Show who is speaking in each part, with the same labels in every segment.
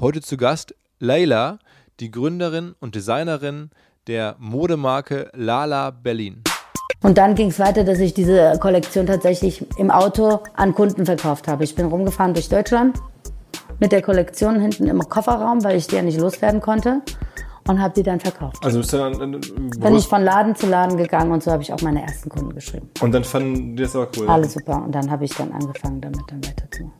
Speaker 1: Heute zu Gast Leila, die Gründerin und Designerin der Modemarke Lala Berlin.
Speaker 2: Und dann ging es weiter, dass ich diese Kollektion tatsächlich im Auto an Kunden verkauft habe. Ich bin rumgefahren durch Deutschland mit der Kollektion hinten im Kofferraum, weil ich die ja nicht loswerden konnte und habe die dann verkauft.
Speaker 1: Also bist du dann, dann
Speaker 2: Bin ich von Laden zu Laden gegangen und so habe ich auch meine ersten Kunden geschrieben.
Speaker 1: und dann fanden die das aber cool.
Speaker 2: Alles super. Und dann habe ich dann angefangen, damit dann weiterzumachen.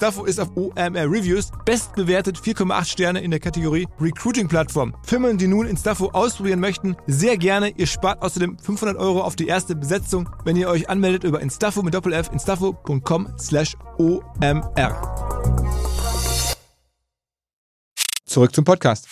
Speaker 1: Instaffo ist auf OMR Reviews bestbewertet 4,8 Sterne in der Kategorie Recruiting Plattform. Firmen, die nun Instaffo ausprobieren möchten, sehr gerne. Ihr spart außerdem 500 Euro auf die erste Besetzung, wenn ihr euch anmeldet über Instaffo mit Doppel F, instaffo.com slash OMR. Zurück zum Podcast.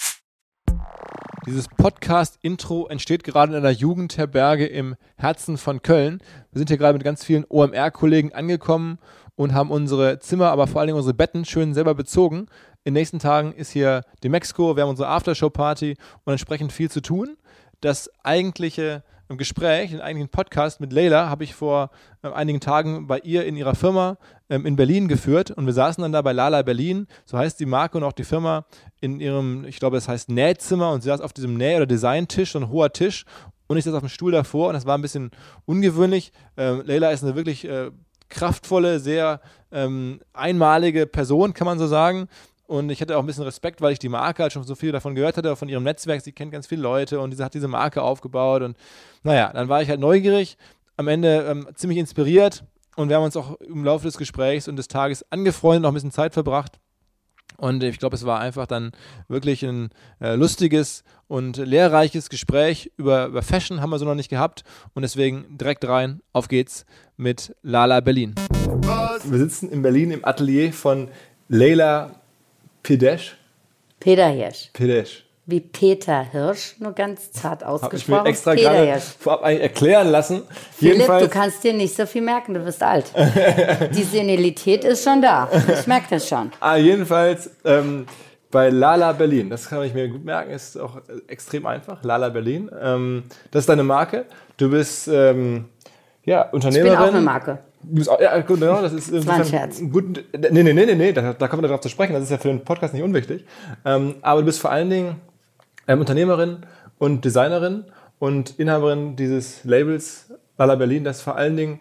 Speaker 1: Dieses Podcast-Intro entsteht gerade in einer Jugendherberge im Herzen von Köln. Wir sind hier gerade mit ganz vielen OMR-Kollegen angekommen und haben unsere Zimmer, aber vor allen Dingen unsere Betten schön selber bezogen. In den nächsten Tagen ist hier die Mexiko, wir haben unsere Aftershow-Party und entsprechend viel zu tun. Das eigentliche Gespräch, den eigentlichen Podcast mit Leila habe ich vor äh, einigen Tagen bei ihr in ihrer Firma ähm, in Berlin geführt und wir saßen dann da bei Lala Berlin, so heißt die Marke und auch die Firma, in ihrem, ich glaube, es heißt Nähzimmer und sie saß auf diesem Näh- oder Designtisch, so ein hoher Tisch und ich saß auf dem Stuhl davor und das war ein bisschen ungewöhnlich. Ähm, Leila ist eine wirklich äh, kraftvolle, sehr ähm, einmalige Person, kann man so sagen. Und ich hatte auch ein bisschen Respekt, weil ich die Marke halt schon so viel davon gehört hatte, von ihrem Netzwerk. Sie kennt ganz viele Leute und sie hat diese Marke aufgebaut. Und naja, dann war ich halt neugierig, am Ende ähm, ziemlich inspiriert. Und wir haben uns auch im Laufe des Gesprächs und des Tages angefreundet, noch ein bisschen Zeit verbracht. Und ich glaube, es war einfach dann wirklich ein äh, lustiges und lehrreiches Gespräch über, über Fashion, haben wir so noch nicht gehabt. Und deswegen direkt rein, auf geht's mit Lala Berlin. Wir sitzen in Berlin im Atelier von Leila Pidesch.
Speaker 2: Peter Hirsch. Wie Peter Hirsch, nur ganz zart
Speaker 1: Habe ich mir
Speaker 2: ausgesprochen.
Speaker 1: extra
Speaker 2: Peter
Speaker 1: gerade
Speaker 2: Hirsch.
Speaker 1: vorab eigentlich erklären lassen.
Speaker 2: Philipp,
Speaker 1: Jedenfalls,
Speaker 2: du kannst dir nicht so viel merken, du bist alt. Die Senilität ist schon da. Ich merke das schon.
Speaker 1: ah, jedenfalls ähm, bei Lala Berlin, das kann ich mir gut merken, ist auch äh, extrem einfach. Lala Berlin. Ähm, das ist deine Marke. Du bist ähm, ja,
Speaker 2: Ich bin
Speaker 1: Unternehmerin.
Speaker 2: auch eine Marke.
Speaker 1: Ja, gut, genau, das ist
Speaker 2: war ein Scherz.
Speaker 1: Gut, nee, nee, nee, nee, nee, da, da kommen wir darauf zu sprechen. Das ist ja für den Podcast nicht unwichtig. Ähm, aber du bist vor allen Dingen ähm, Unternehmerin und Designerin und Inhaberin dieses Labels Lala Berlin, das vor allen Dingen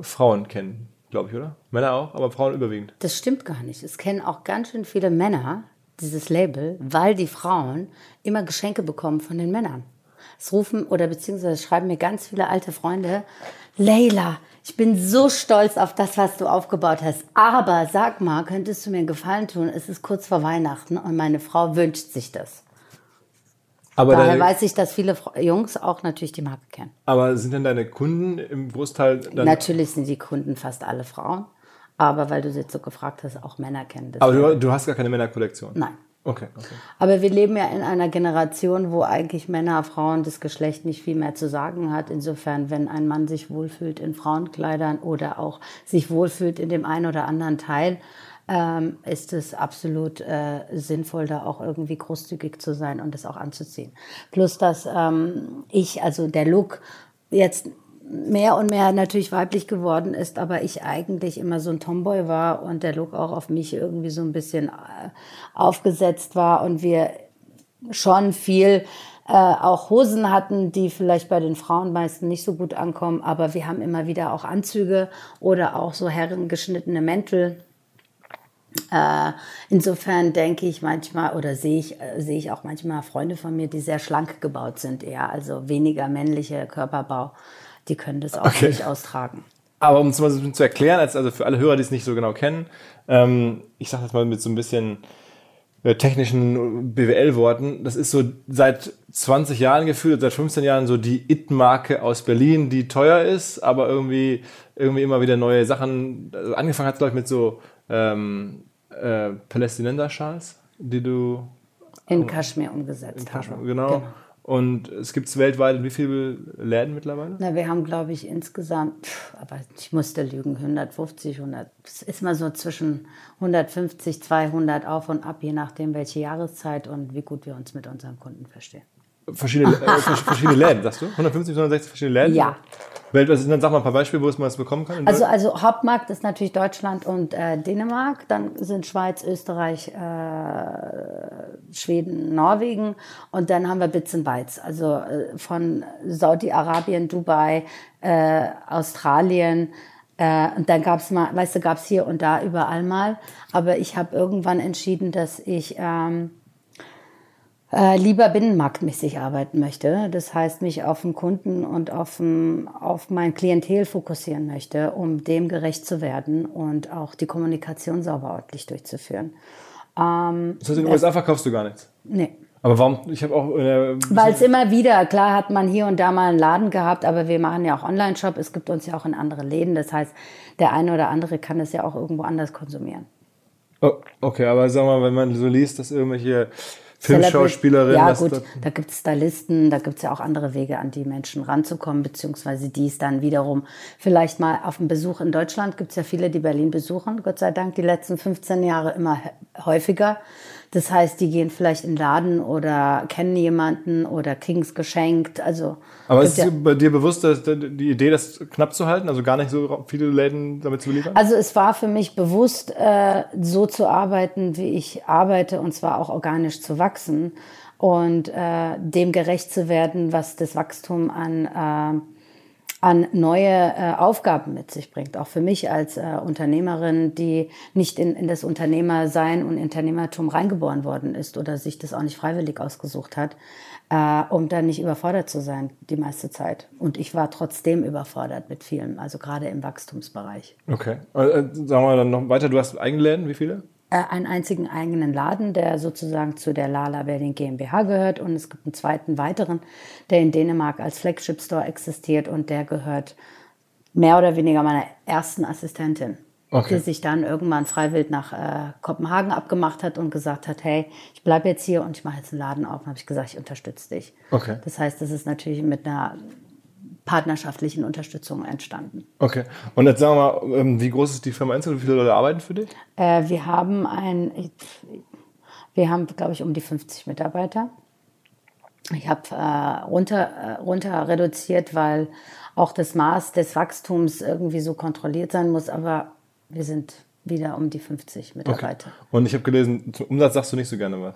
Speaker 1: Frauen kennen, glaube ich, oder? Männer auch, aber Frauen überwiegend.
Speaker 2: Das stimmt gar nicht. Es kennen auch ganz schön viele Männer dieses Label, weil die Frauen immer Geschenke bekommen von den Männern. Es rufen oder beziehungsweise schreiben mir ganz viele alte Freunde, Leila, ich bin so stolz auf das, was du aufgebaut hast. Aber sag mal, könntest du mir einen Gefallen tun? Es ist kurz vor Weihnachten und meine Frau wünscht sich das.
Speaker 1: Aber,
Speaker 2: Daher
Speaker 1: deine,
Speaker 2: weiß ich, dass viele Jungs auch natürlich die Marke kennen.
Speaker 1: aber sind denn deine Kunden im Großteil dann.
Speaker 2: Natürlich sind die Kunden fast alle Frauen, aber weil du sie jetzt so gefragt hast, auch Männer kennen das.
Speaker 1: aber du, du hast gar keine Männerkollektion?
Speaker 2: Nein.
Speaker 1: Okay, okay.
Speaker 2: Aber wir leben ja in einer Generation, wo eigentlich Männer, Frauen, das Geschlecht nicht viel mehr zu sagen hat. Insofern, wenn ein Mann sich wohlfühlt in Frauenkleidern oder auch sich wohlfühlt in dem einen oder anderen Teil, ähm, ist es absolut äh, sinnvoll, da auch irgendwie großzügig zu sein und das auch anzuziehen. Plus, dass ähm, ich, also der Look jetzt mehr und mehr natürlich weiblich geworden ist, aber ich eigentlich immer so ein Tomboy war und der Look auch auf mich irgendwie so ein bisschen äh, aufgesetzt war und wir schon viel äh, auch Hosen hatten, die vielleicht bei den Frauen meistens nicht so gut ankommen, aber wir haben immer wieder auch Anzüge oder auch so herrengeschnittene Mäntel. Äh, insofern denke ich manchmal oder sehe ich, äh, sehe ich auch manchmal Freunde von mir, die sehr schlank gebaut sind, eher, also weniger männliche Körperbau, die können das auch
Speaker 1: Okay.
Speaker 2: durchaus tragen.
Speaker 1: Aber um es mal so ein bisschen zu erklären, als, also für alle Hörer, die es nicht so genau kennen, ähm, ich sage das mal mit so ein bisschen äh, technischen BWL-Worten, das ist so seit 20 Jahren gefühlt, seit 15 Jahren so die It-Marke aus Berlin, die teuer ist, aber irgendwie, irgendwie immer wieder neue Sachen, also angefangen hat glaube ich mit so ähm, äh, Palästinenser-Schals, die du
Speaker 2: In Kaschmir umgesetzt
Speaker 1: Kaschmir,
Speaker 2: habe.
Speaker 1: genau. Und es gibt weltweit in wie viele Läden mittlerweile?
Speaker 2: Na, wir haben, glaube ich, insgesamt, pff, aber ich musste lügen, 150, 100, es ist mal so zwischen 150, 200 auf und ab, je nachdem, welche Jahreszeit und wie gut wir uns mit unseren Kunden verstehen.
Speaker 1: Verschiedene, äh, vers- verschiedene Läden, sagst du? 150, 160 verschiedene Läden?
Speaker 2: Ja.
Speaker 1: Weltweit, dann sag mal ein paar Beispiele, wo es man es bekommen kann.
Speaker 2: Also, also Hauptmarkt ist natürlich Deutschland und äh, Dänemark, dann sind Schweiz, Österreich, äh, Schweden, Norwegen und dann haben wir Bits and Bytes, also äh, von Saudi-Arabien, Dubai, äh, Australien, äh, und dann gab's mal, weißt du, gab's hier und da überall mal. Aber ich habe irgendwann entschieden, dass ich ähm, äh, lieber binnenmarktmäßig arbeiten möchte. Das heißt, mich auf den Kunden und auf, den, auf mein Klientel fokussieren möchte, um dem gerecht zu werden und auch die Kommunikation sauber ordentlich durchzuführen. Ähm,
Speaker 1: das heißt, in den USA verkaufst du gar nichts.
Speaker 2: nee.
Speaker 1: Aber warum? Ich habe auch. Äh,
Speaker 2: Weil es immer wieder, klar hat man hier und da mal einen Laden gehabt, aber wir machen ja auch Online-Shop. Es gibt uns ja auch in andere Läden. Das heißt, der eine oder andere kann es ja auch irgendwo anders konsumieren.
Speaker 1: oh, okay, aber sag mal, wenn man so liest, dass irgendwelche Filmschauspielerinnen.
Speaker 2: Ja, gut, da gibt es Stylisten, da gibt es ja auch andere Wege, an die Menschen ranzukommen, beziehungsweise die es dann wiederum vielleicht mal auf einen Besuch in Deutschland gibt es ja viele, die Berlin besuchen, Gott sei Dank, die letzten 15 Jahre immer hä- häufiger. Das heißt, die gehen vielleicht in den Laden oder kennen jemanden oder kriegen es geschenkt. Also
Speaker 1: aber ist
Speaker 2: ja-
Speaker 1: bei dir bewusst, dass die Idee, das knapp zu halten, also gar nicht so viele Läden damit zu beliefern?
Speaker 2: Also es war für mich bewusst, äh, so zu arbeiten, wie ich arbeite, und zwar auch organisch zu wachsen und äh, dem gerecht zu werden, was das Wachstum an, äh, an neue äh, Aufgaben mit sich bringt. Auch für mich als äh, Unternehmerin, die nicht in, in das Unternehmersein und Unternehmertum reingeboren worden ist oder sich das auch nicht freiwillig ausgesucht hat, äh, um dann nicht überfordert zu sein die meiste Zeit. Und ich war trotzdem überfordert mit vielem, also gerade im Wachstumsbereich.
Speaker 1: Okay. Äh, sagen wir dann noch weiter, du hast eigene Läden, wie viele?
Speaker 2: Äh, einen einzigen eigenen Laden, der sozusagen zu der Lala Berlin GmbH gehört. Und es gibt einen zweiten weiteren, der in Dänemark als Flagship Store existiert und der gehört mehr oder weniger meiner ersten Assistentin.
Speaker 1: Okay.
Speaker 2: Die sich dann irgendwann freiwillig nach äh, Kopenhagen abgemacht hat und gesagt hat, hey, ich bleibe jetzt hier und ich mache jetzt einen Laden auf. Und habe ich gesagt, ich unterstütze dich.
Speaker 1: Okay.
Speaker 2: Das heißt, das ist natürlich mit einer partnerschaftlichen Unterstützung entstanden.
Speaker 1: Okay. Und jetzt sagen wir mal, ähm, wie groß ist die Firma insgesamt? Wie viele Leute arbeiten für dich?
Speaker 2: Äh, wir haben ein, wir haben, glaube ich, um die 50 Mitarbeiter. Ich habe äh, runter, äh, runter reduziert, weil auch das Maß des Wachstums irgendwie so kontrolliert sein muss, aber wir sind wieder um die 50 Mitarbeiter.
Speaker 1: Und ich habe gelesen, zum Umsatz sagst du nicht so gerne was.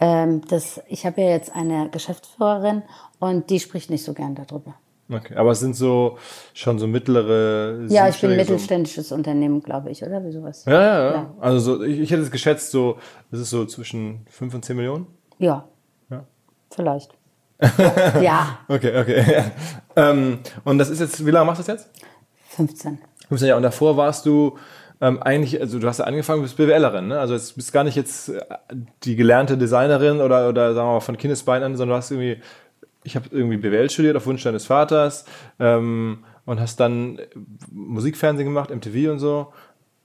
Speaker 2: Ähm, das, ich habe ja jetzt eine Geschäftsführerin und die spricht nicht so gern darüber.
Speaker 1: Okay. Aber es sind so schon so mittlere.
Speaker 2: Ja, ich bin
Speaker 1: Summen.
Speaker 2: mittelständisches Unternehmen, glaube ich, oder? Wie sowas?
Speaker 1: Ja, ja, ja.
Speaker 2: Ja.
Speaker 1: Also so, ich, ich hätte es geschätzt, so, das ist so zwischen 5 und 10 Millionen.
Speaker 2: Ja,
Speaker 1: Ja.
Speaker 2: vielleicht. ja,
Speaker 1: Okay, okay. ähm, und das ist jetzt, wie lange machst du das jetzt?
Speaker 2: 15.
Speaker 1: 15 Jahre. Und davor warst du ähm, eigentlich, also du hast ja angefangen, du bist BWLerin, ne? Also jetzt bist gar nicht jetzt äh, die gelernte Designerin oder, oder sagen wir mal von Kindesbein an, sondern du hast irgendwie, ich habe irgendwie BWL studiert auf Wunsch deines Vaters ähm, und hast dann Musikfernsehen gemacht, MTV und so.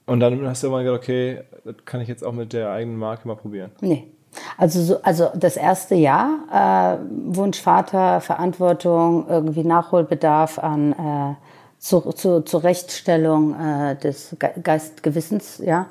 Speaker 1: Und dann hast du immer gedacht, okay, das kann ich jetzt auch mit der eigenen Marke mal probieren.
Speaker 2: Nee. Also, so, also das erste Jahr, äh, Wunsch Vater, Verantwortung, irgendwie Nachholbedarf an äh, zu, zu, Zurechtstellung äh, des Ge Geistgewissens, ja.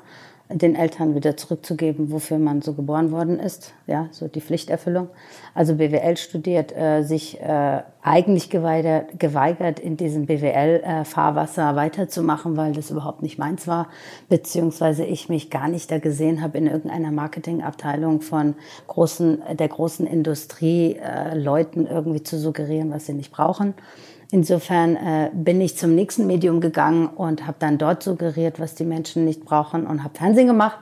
Speaker 2: Den Eltern wieder zurückzugeben, wofür man so geboren worden ist. Ja, so die Pflichterfüllung. Also BWL studiert, äh, sich äh, eigentlich geweigert, geweigert, in diesem BWL-Fahrwasser weiterzumachen, weil das überhaupt nicht meins war, beziehungsweise ich mich gar nicht da gesehen habe, in irgendeiner Marketingabteilung von großen, der großen Industrie äh, Leuten irgendwie zu suggerieren, was sie nicht brauchen. Insofern äh, bin ich zum nächsten Medium gegangen und habe dann dort suggeriert, was die Menschen nicht brauchen und habe Fernsehen gemacht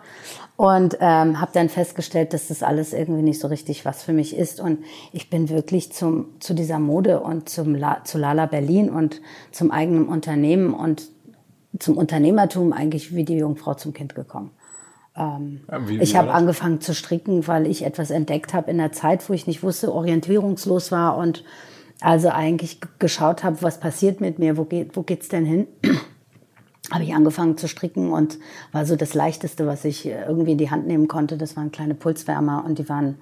Speaker 2: und ähm, habe dann festgestellt, dass das alles irgendwie nicht so richtig was für mich ist und ich bin wirklich zum zu dieser Mode und zum La, zu Lala Berlin und zum eigenen Unternehmen und zum Unternehmertum eigentlich wie die Jungfrau zum Kind gekommen. Ähm, ja, wie, wie ich habe angefangen zu stricken, weil ich etwas entdeckt habe in der Zeit, wo ich nicht wusste, orientierungslos war und also eigentlich geschaut habe, was passiert mit mir, wo geht wo geht's denn hin? habe ich angefangen zu stricken und war so das leichteste, was ich irgendwie in die Hand nehmen konnte. Das waren kleine Pulswärmer und die waren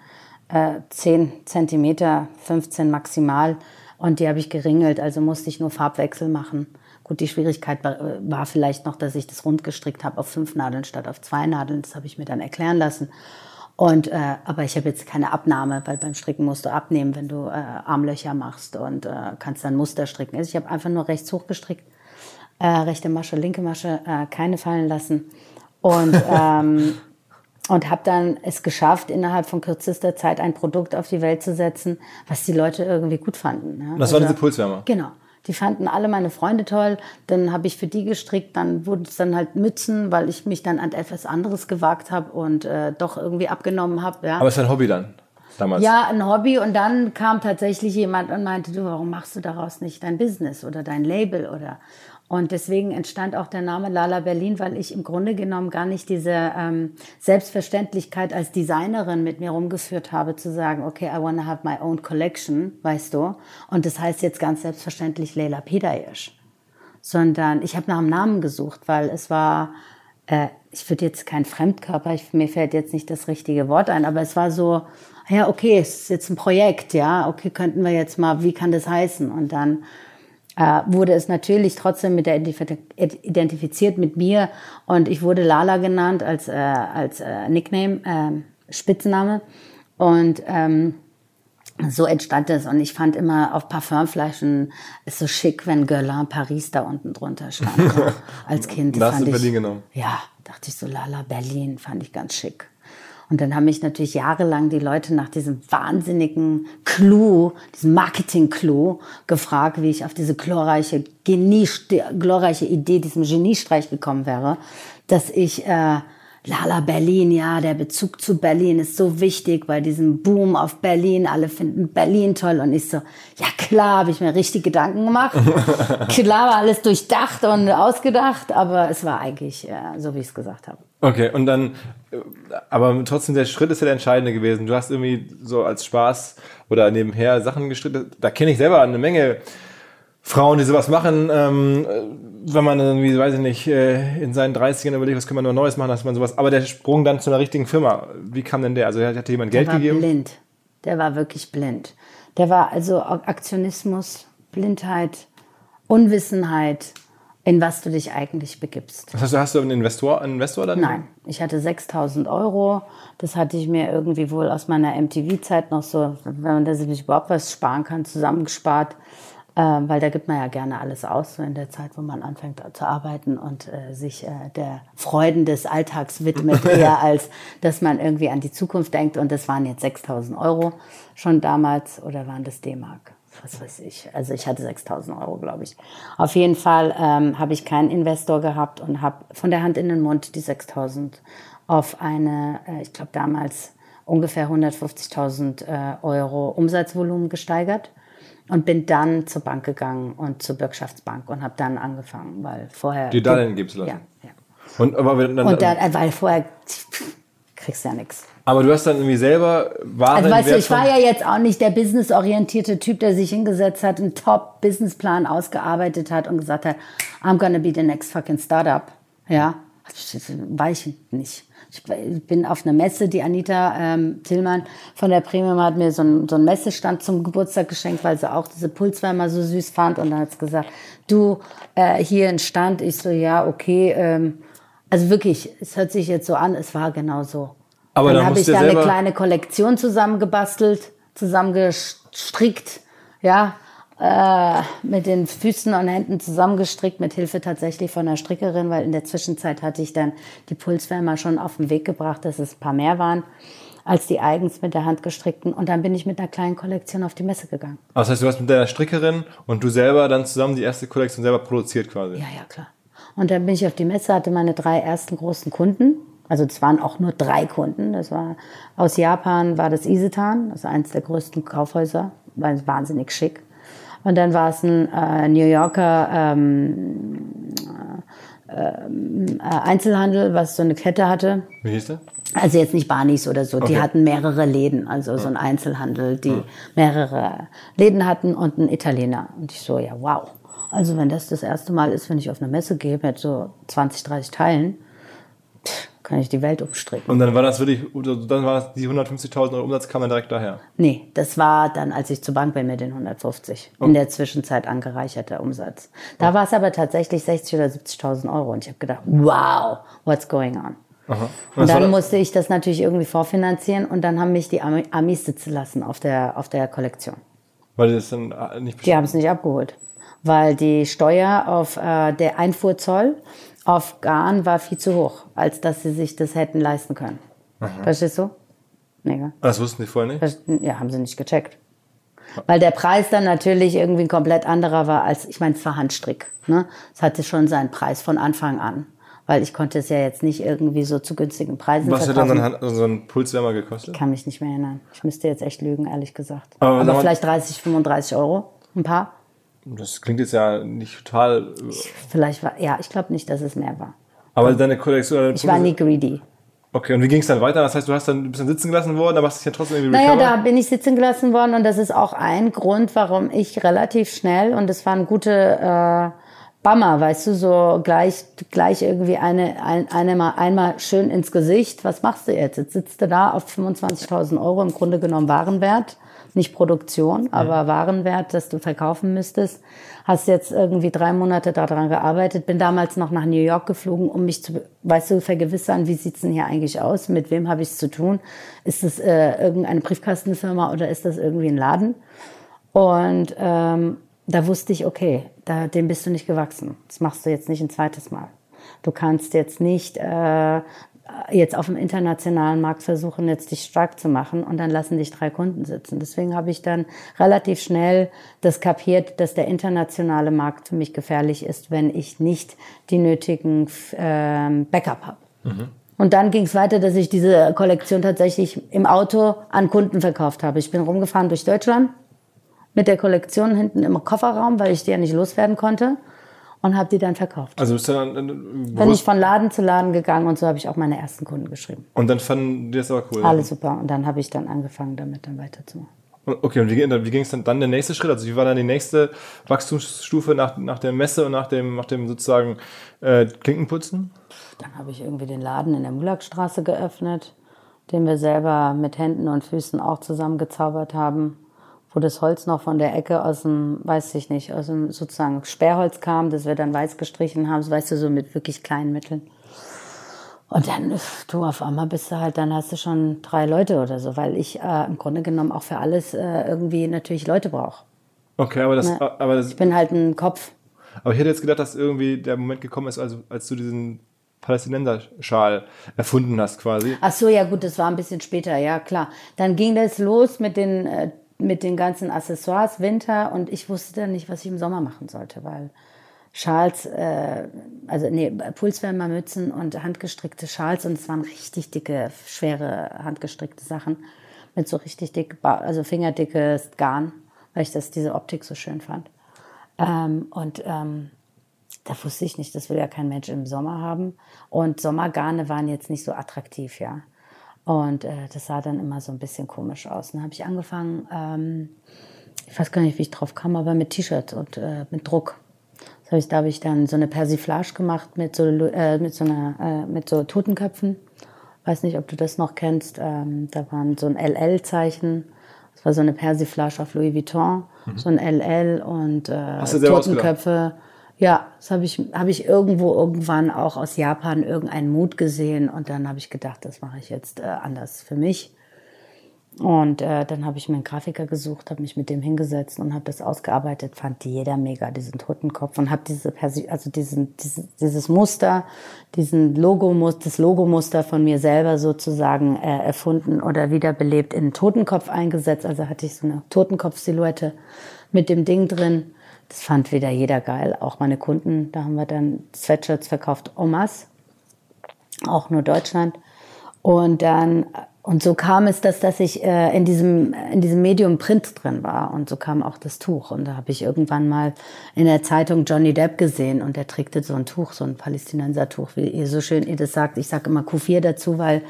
Speaker 2: äh, 10 Zentimeter, 15 maximal und die habe ich geringelt, also musste ich nur Farbwechsel machen. Gut, die Schwierigkeit war, war vielleicht noch, dass ich das rund gestrickt habe auf fünf Nadeln statt auf zwei Nadeln. Das habe ich mir dann erklären lassen. Und äh, aber ich habe jetzt keine Abnahme, weil beim Stricken musst du abnehmen, wenn du äh, Armlöcher machst und äh, kannst dann Muster stricken. Also ich habe einfach nur rechts hoch gestrickt, äh, rechte Masche, linke Masche, äh, keine fallen lassen und ähm, und habe dann es geschafft, innerhalb von kürzester Zeit ein Produkt auf die Welt zu setzen, was die Leute irgendwie gut fanden.
Speaker 1: Ja? Das also, war diese Pulswärmer.
Speaker 2: Genau. Die fanden alle meine Freunde toll. Dann habe ich für die gestrickt. Dann wurden es dann halt Mützen, weil ich mich dann an etwas anderes gewagt habe und äh, doch irgendwie abgenommen habe. Ja.
Speaker 1: Aber es ist ein Hobby dann? Damals.
Speaker 2: Ja, ein Hobby. Und dann kam tatsächlich jemand und meinte, du, warum machst du daraus nicht dein Business oder dein Label oder und deswegen entstand auch der Name Lala Berlin, weil ich im Grunde genommen gar nicht diese ähm, Selbstverständlichkeit als Designerin mit mir rumgeführt habe, zu sagen, okay, I wanna have my own collection, weißt du. Und das heißt jetzt ganz selbstverständlich Leila Pedayesh. Sondern ich habe nach einem Namen gesucht, weil es war, äh, ich würde jetzt kein Fremdkörper, ich, mir fällt jetzt nicht das richtige Wort ein, aber es war so, ja, okay, es ist jetzt ein Projekt, ja, okay, könnten wir jetzt mal, wie kann das heißen? Und dann wurde es natürlich trotzdem mit der identifiziert mit mir und ich wurde Lala genannt als, äh, als äh, Nickname, äh, Spitzname und ähm, so entstand es und ich fand immer auf Parfümflaschen ist so schick, wenn Guerlain Paris da unten drunter stand. als Kind.
Speaker 1: Das fand in Berlin genommen.
Speaker 2: Ja, dachte ich so, Lala Berlin fand ich ganz schick. Und dann haben mich natürlich jahrelang die Leute nach diesem wahnsinnigen Clou, diesem Marketing-Clou gefragt, wie ich auf diese glorreiche, Genie, glorreiche Idee, diesem Geniestreich gekommen wäre, dass ich äh, Lala Berlin, ja, der Bezug zu Berlin ist so wichtig bei diesem Boom auf Berlin. Alle finden Berlin toll. Und ich so, ja klar, habe ich mir richtig Gedanken gemacht. klar war alles durchdacht und ausgedacht, aber es war eigentlich äh, so, wie ich es gesagt habe.
Speaker 1: Okay, und dann, aber trotzdem, der Schritt ist ja der entscheidende gewesen. Du hast irgendwie so als Spaß oder nebenher Sachen gestritten. Da kenne ich selber eine Menge Frauen, die sowas machen, ähm, wenn man irgendwie, weiß ich nicht, äh, in seinen 30ern überlegt, was kann man noch Neues machen, dass man sowas. Aber der Sprung dann zu einer richtigen Firma, wie kam denn der? Also hat jemand Geld
Speaker 2: der war
Speaker 1: gegeben?
Speaker 2: Blind. Der war wirklich blind. Der war also Aktionismus, Blindheit, Unwissenheit, in was du dich eigentlich begibst.
Speaker 1: Das heißt, hast du einen Investor, einen Investor dann?
Speaker 2: Nein, ich hatte 6000 Euro. Das hatte ich mir irgendwie wohl aus meiner MTV-Zeit noch so, wenn man da sich überhaupt was sparen kann, zusammengespart. Ähm, weil da gibt man ja gerne alles aus, so in der Zeit, wo man anfängt zu arbeiten und äh, sich äh, der Freuden des Alltags widmet, eher als dass man irgendwie an die Zukunft denkt. Und das waren jetzt 6000 Euro schon damals oder waren das D-Mark? Was weiß ich. Also ich hatte 6000 Euro, glaube ich. Auf jeden Fall ähm, habe ich keinen Investor gehabt und habe von der Hand in den Mund die 6000 auf eine, äh, ich glaube damals ungefähr 150.000 äh, Euro Umsatzvolumen gesteigert und bin dann zur Bank gegangen und zur Bürgschaftsbank und habe dann angefangen, weil vorher
Speaker 1: die Darlehen gibst lassen.
Speaker 2: Ja, ja.
Speaker 1: Und aber
Speaker 2: dann, und dann, weil vorher kriegst du ja nichts.
Speaker 1: Aber du hast dann irgendwie selber Ware
Speaker 2: Also weißt du, ich war ja jetzt auch nicht der businessorientierte Typ, der sich hingesetzt hat, einen Top-Businessplan ausgearbeitet hat und gesagt hat, I'm gonna be the next fucking Startup. Ja, das war ich nicht. Ich bin auf einer Messe, die Anita ähm, Tillmann von der Premium hat mir so einen, so einen Messestand zum Geburtstag geschenkt, weil sie auch diese Pulswärmer so süß fand. Und dann hat sie gesagt, du, äh, hier ein Stand. Ich so, ja, okay, ähm, Also wirklich, es hört sich jetzt so an, es war genau so.
Speaker 1: Aber
Speaker 2: dann
Speaker 1: dann
Speaker 2: habe ich da eine kleine Kollektion zusammengebastelt, zusammengestrickt, ja, äh, mit den Füßen und Händen zusammengestrickt, mit Hilfe tatsächlich von der Strickerin, weil in der Zwischenzeit hatte ich dann die Pulswärmer schon auf den Weg gebracht, dass es ein paar mehr waren als die eigens mit der Hand gestrickten. Und dann bin ich mit einer kleinen Kollektion auf die Messe gegangen.
Speaker 1: Das heißt, du hast mit deiner Strickerin und du selber dann zusammen die erste Kollektion selber produziert quasi.
Speaker 2: Ja, ja, klar. Und dann bin ich auf die Messe, hatte meine drei ersten großen Kunden. Also es waren auch nur drei Kunden. Das war aus Japan war das Isetan, das ist eines der größten Kaufhäuser, war wahnsinnig schick. Und dann war es ein äh, New Yorker ähm, äh, äh, Einzelhandel, was so eine Kette hatte.
Speaker 1: Wie hieß der?
Speaker 2: Also jetzt nicht Barneys oder so, die
Speaker 1: Okay.
Speaker 2: hatten mehrere Läden, also so ein Einzelhandel, die mehrere Läden hatten und ein Italiener. Und ich so, ja, wow. Also wenn das das erste Mal ist, wenn ich auf eine Messe gehe mit so 20, 30 Teilen, pff, kann ich die Welt umstricken.
Speaker 1: Und dann war das wirklich, dann war die 150.000 Euro Umsatz kam dann direkt daher.
Speaker 2: Nee, das war dann, als ich zur Bank bin mit den 150. In der Zwischenzeit angereicherter Umsatz. Da war es aber tatsächlich 60.000 oder 70.000 Euro. Und ich habe gedacht, wow, what's going on?
Speaker 1: Aha.
Speaker 2: Und dann musste ich das natürlich irgendwie vorfinanzieren und dann haben mich die Ami- Amis sitzen lassen auf der, auf der Kollektion.
Speaker 1: Weil das dann äh, nicht
Speaker 2: Die haben es nicht abgeholt, weil die Steuer auf äh, der Einfuhrzoll auf Garn war viel zu hoch, als dass sie sich das hätten leisten können. Verstehst du? Gell?
Speaker 1: Das wussten die vorher nicht.
Speaker 2: Ja, haben sie nicht gecheckt. Weil der Preis dann natürlich irgendwie ein komplett anderer war als, ich meine, es war Handstrick. Ne? Es hatte schon seinen Preis von Anfang an. Weil ich konnte es ja jetzt nicht irgendwie so zu günstigen Preisen
Speaker 1: Was hat dann
Speaker 2: verkaufen.
Speaker 1: so ein, so ein Pulswärmer gekostet?
Speaker 2: Ich kann mich nicht mehr erinnern. Ich müsste jetzt echt lügen, ehrlich gesagt.
Speaker 1: Aber
Speaker 2: Aber, vielleicht 30, 35 Euro. Ein paar.
Speaker 1: Das klingt jetzt ja nicht total. äh,
Speaker 2: Vielleicht war, ja, ich glaube nicht, dass es mehr war.
Speaker 1: Aber deine Kollektion. Deine
Speaker 2: Ich war nie greedy.
Speaker 1: Okay, und wie ging es dann weiter? Das heißt, du hast dann ein bisschen sitzen gelassen worden, aber hast dich ja trotzdem irgendwie
Speaker 2: Naja,
Speaker 1: recovered?
Speaker 2: da bin ich sitzen gelassen worden und das ist auch ein Grund, warum ich relativ schnell, und das waren gute äh, Bammer, weißt du, so gleich, gleich irgendwie eine, ein, eine mal, einmal schön ins Gesicht. Was machst du jetzt? Jetzt sitzt du da auf 25.000 Euro, im Grunde genommen Warenwert. Nicht Produktion, aber Warenwert, das du verkaufen müsstest. Hast jetzt irgendwie drei Monate daran gearbeitet, bin damals noch nach New York geflogen, um mich zu, weißt du, vergewissern, wie sieht's denn hier eigentlich aus? Mit wem habe ich es zu tun? Ist es äh, irgendeine Briefkastenfirma oder ist das irgendwie ein Laden? Und ähm, da wusste ich, okay, da, dem bist du nicht gewachsen. Das machst du jetzt nicht ein zweites Mal. Du kannst jetzt nicht äh, jetzt auf dem internationalen Markt versuchen, jetzt dich stark zu machen und dann lassen dich drei Kunden sitzen. Deswegen habe ich dann relativ schnell das kapiert, dass der internationale Markt für mich gefährlich ist, wenn ich nicht die nötigen ähm, Backup habe. Und dann ging es weiter, dass ich diese Kollektion tatsächlich im Auto an Kunden verkauft habe. Ich bin rumgefahren durch Deutschland mit der Kollektion hinten im Kofferraum, weil ich die ja nicht loswerden konnte und habe die dann verkauft.
Speaker 1: Also bist du dann, äh,
Speaker 2: Bin ich von Laden zu Laden gegangen und so habe ich auch meine ersten Kunden geschrieben.
Speaker 1: und dann fanden die das aber cool.
Speaker 2: Alles super. Und dann habe ich dann angefangen, damit dann weiterzumachen.
Speaker 1: Okay, und wie, ging- wie ging es dann, dann der nächste Schritt? Also wie war dann die nächste Wachstumsstufe nach, nach der Messe und nach dem, nach dem sozusagen äh, Klinkenputzen?
Speaker 2: Dann habe ich irgendwie den Laden in der Müllagstraße geöffnet, den wir selber mit Händen und Füßen auch zusammengezaubert haben, wo das Holz noch von der Ecke aus dem, weiß ich nicht, aus dem sozusagen Sperrholz kam, das wir dann weiß gestrichen haben, so weißt du, so mit wirklich kleinen Mitteln. Und dann, pf, du, auf einmal bist du halt, dann hast du schon drei Leute oder so, weil ich äh, im Grunde genommen auch für alles äh, irgendwie natürlich Leute brauche.
Speaker 1: Okay, aber das,
Speaker 2: Ne.
Speaker 1: aber das,
Speaker 2: Ich bin halt ein Kopf.
Speaker 1: aber ich hätte jetzt gedacht, dass irgendwie der Moment gekommen ist, also als du diesen Palästinenser-Schal erfunden hast, quasi.
Speaker 2: Ach so, ja gut, das war ein bisschen später, ja klar. Dann ging das los mit den, äh, mit den ganzen Accessoires Winter und ich wusste dann nicht, was ich im Sommer machen sollte, weil Schals, äh, also nee, Pulswärmermützen und handgestrickte Schals und es waren richtig dicke, schwere handgestrickte Sachen mit so richtig dick, also fingerdickes Garn, weil ich das diese Optik so schön fand. Ähm, und ähm, da wusste ich nicht, das will ja kein Mensch im Sommer haben. Und Sommergarne waren jetzt nicht so attraktiv, ja. Und äh, das sah dann immer so ein bisschen komisch aus. Dann habe ich angefangen, ähm, ich weiß gar nicht, wie ich drauf kam, aber mit T-Shirt und äh, mit Druck. Hab ich, da habe ich dann so eine Persiflage gemacht mit so, äh, mit so, einer, äh, mit so Totenköpfen. Weiß nicht, ob du das noch kennst. Ähm, da waren so ein LL-Zeichen. Das war so eine Persiflage auf Louis Vuitton. So ein LL und äh? Totenköpfe. Ja, das habe ich, hab ich irgendwo irgendwann auch aus Japan irgendeinen Mut gesehen und dann habe ich gedacht, das mache ich jetzt äh, anders für mich. Und äh, dann habe ich mir einen Grafiker gesucht, habe mich mit dem hingesetzt und habe das ausgearbeitet. Fand jeder mega, diesen Totenkopf und habe diese Persi also diesen, dieses, dieses Muster, diesen Logo das Logomuster von mir selber sozusagen äh, erfunden oder wiederbelebt in einen Totenkopf eingesetzt. Also hatte ich so eine Totenkopf-Silhouette mit dem Ding drin. Das fand wieder jeder geil, auch meine Kunden. Da haben wir dann Sweatshirts verkauft, Omas, auch nur Deutschland. Und dann und so kam es, dass, dass ich äh, in, diesem, in diesem Medium Print drin war. Und so kam auch das Tuch. Und da habe ich irgendwann mal in der Zeitung Johnny Depp gesehen und der trägte so ein Tuch, so ein Palästinenser-Tuch, wie ihr so schön ihr das sagt. Ich sage immer Kufir dazu, weil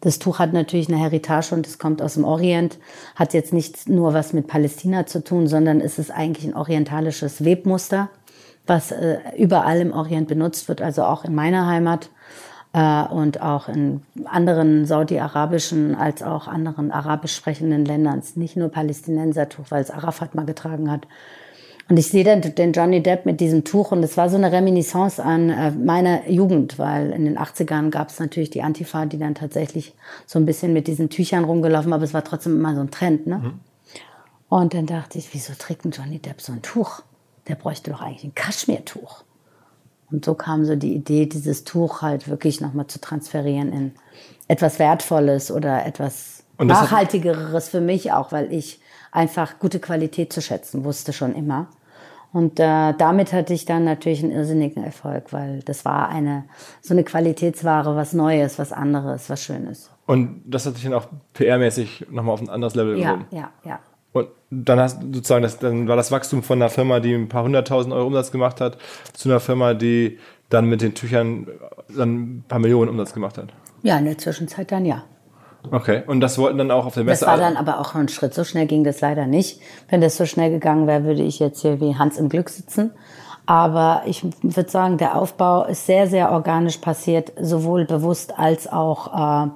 Speaker 2: das Tuch hat natürlich eine Heritage und es kommt aus dem Orient. Hat jetzt nicht nur was mit Palästina zu tun, sondern es ist eigentlich ein orientalisches Webmuster, was äh, überall im Orient benutzt wird, also auch in meiner Heimat äh, und auch in anderen saudi-arabischen als auch anderen arabisch sprechenden Ländern. Nicht nur Palästinensertuch, weil es Arafat mal getragen hat. Und ich sehe dann den Johnny Depp mit diesem Tuch und es war so eine Reminiscence an äh, meiner Jugend, weil in den 80ern gab es natürlich die Antifa, die dann tatsächlich so ein bisschen mit diesen Tüchern rumgelaufen, aber es war trotzdem immer so ein Trend. Ne? Mhm. Und dann dachte ich, wieso trägt ein Johnny Depp so ein Tuch? Der bräuchte doch eigentlich ein Kaschmirtuch. Und so kam so die Idee, dieses Tuch halt wirklich nochmal zu transferieren in etwas Wertvolles oder etwas Nachhaltigeres für mich auch, weil ich einfach gute Qualität zu schätzen wusste schon immer. Und äh, damit hatte ich dann natürlich einen irrsinnigen Erfolg, weil das war eine so eine Qualitätsware, was Neues, was anderes, was Schönes.
Speaker 1: Und das hat sich dann auch PR-mäßig nochmal auf ein anderes Level
Speaker 2: gehoben. Ja, ja, ja.
Speaker 1: Und dann hast sozusagen das, dann war das Wachstum von einer Firma, die ein paar hunderttausend Euro Umsatz gemacht hat, zu einer Firma, die dann mit den Tüchern dann ein paar Millionen Umsatz gemacht hat.
Speaker 2: Ja, in der Zwischenzeit dann ja.
Speaker 1: Okay, und das wollten dann auch auf der Messe.
Speaker 2: Das war dann aber auch ein Schritt. So schnell ging das leider nicht. Wenn das so schnell gegangen wäre, würde ich jetzt hier wie Hans im Glück sitzen. Aber ich würde sagen, der Aufbau ist sehr, sehr organisch passiert, sowohl bewusst als auch äh,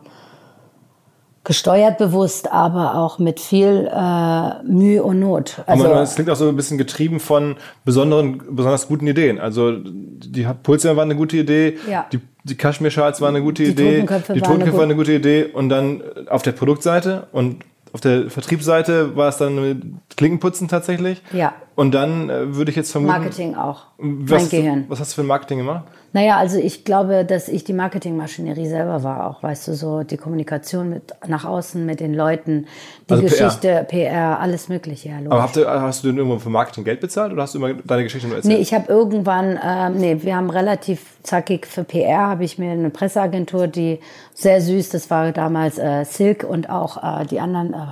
Speaker 2: gesteuert bewusst, aber auch mit viel äh, Mühe und Not.
Speaker 1: Also es klingt auch so ein bisschen getrieben von besonderen, besonders guten Ideen. Also die Pulsjäger war eine gute Idee,
Speaker 2: ja.
Speaker 1: die, die Kaschmir-Schals war eine gute
Speaker 2: die
Speaker 1: Idee,
Speaker 2: Totenköpfe
Speaker 1: die Totenköpfe war eine gute Idee und dann auf der Produktseite und auf der Vertriebsseite war es dann Klinkenputzen tatsächlich.
Speaker 2: Ja.
Speaker 1: Und dann äh, würde ich jetzt vermuten.
Speaker 2: Marketing auch.
Speaker 1: Was, mein Gehirn. Was hast du für Marketing gemacht?
Speaker 2: Naja, also ich glaube, dass ich die Marketingmaschinerie selber war, auch weißt du, so die Kommunikation mit nach außen mit den Leuten, die also Geschichte, PR. PR, alles Mögliche. Ja,
Speaker 1: Aber hast du, hast du denn irgendwo für Marketing Geld bezahlt oder hast du immer deine Geschichte nur erzählt?
Speaker 2: Nee, ich habe irgendwann, äh, nee, wir haben relativ zackig für PR, habe ich mir eine Presseagentur, die sehr süß, das war damals äh, Silk und auch äh, die anderen. Äh,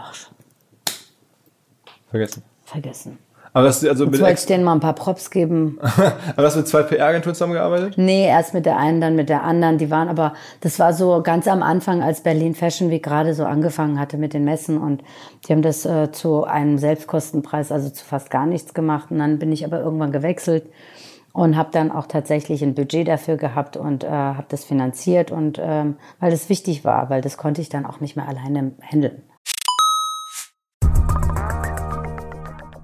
Speaker 1: vergessen.
Speaker 2: Vergessen.
Speaker 1: Aber das, also
Speaker 2: Jetzt wollte ich denen mal ein paar Props geben.
Speaker 1: aber hast du mit zwei PR-Agenturen zusammengearbeitet?
Speaker 2: Nee, erst mit der einen, dann mit der anderen. Die waren aber, das war so ganz am Anfang, als Berlin Fashion Week gerade so angefangen hatte mit den Messen. Und die haben das äh, zu einem Selbstkostenpreis, also zu fast gar nichts gemacht. Und dann bin ich aber irgendwann gewechselt und habe dann auch tatsächlich ein Budget dafür gehabt und äh, habe das finanziert und ähm, weil das wichtig war, weil das konnte ich dann auch nicht mehr alleine handeln.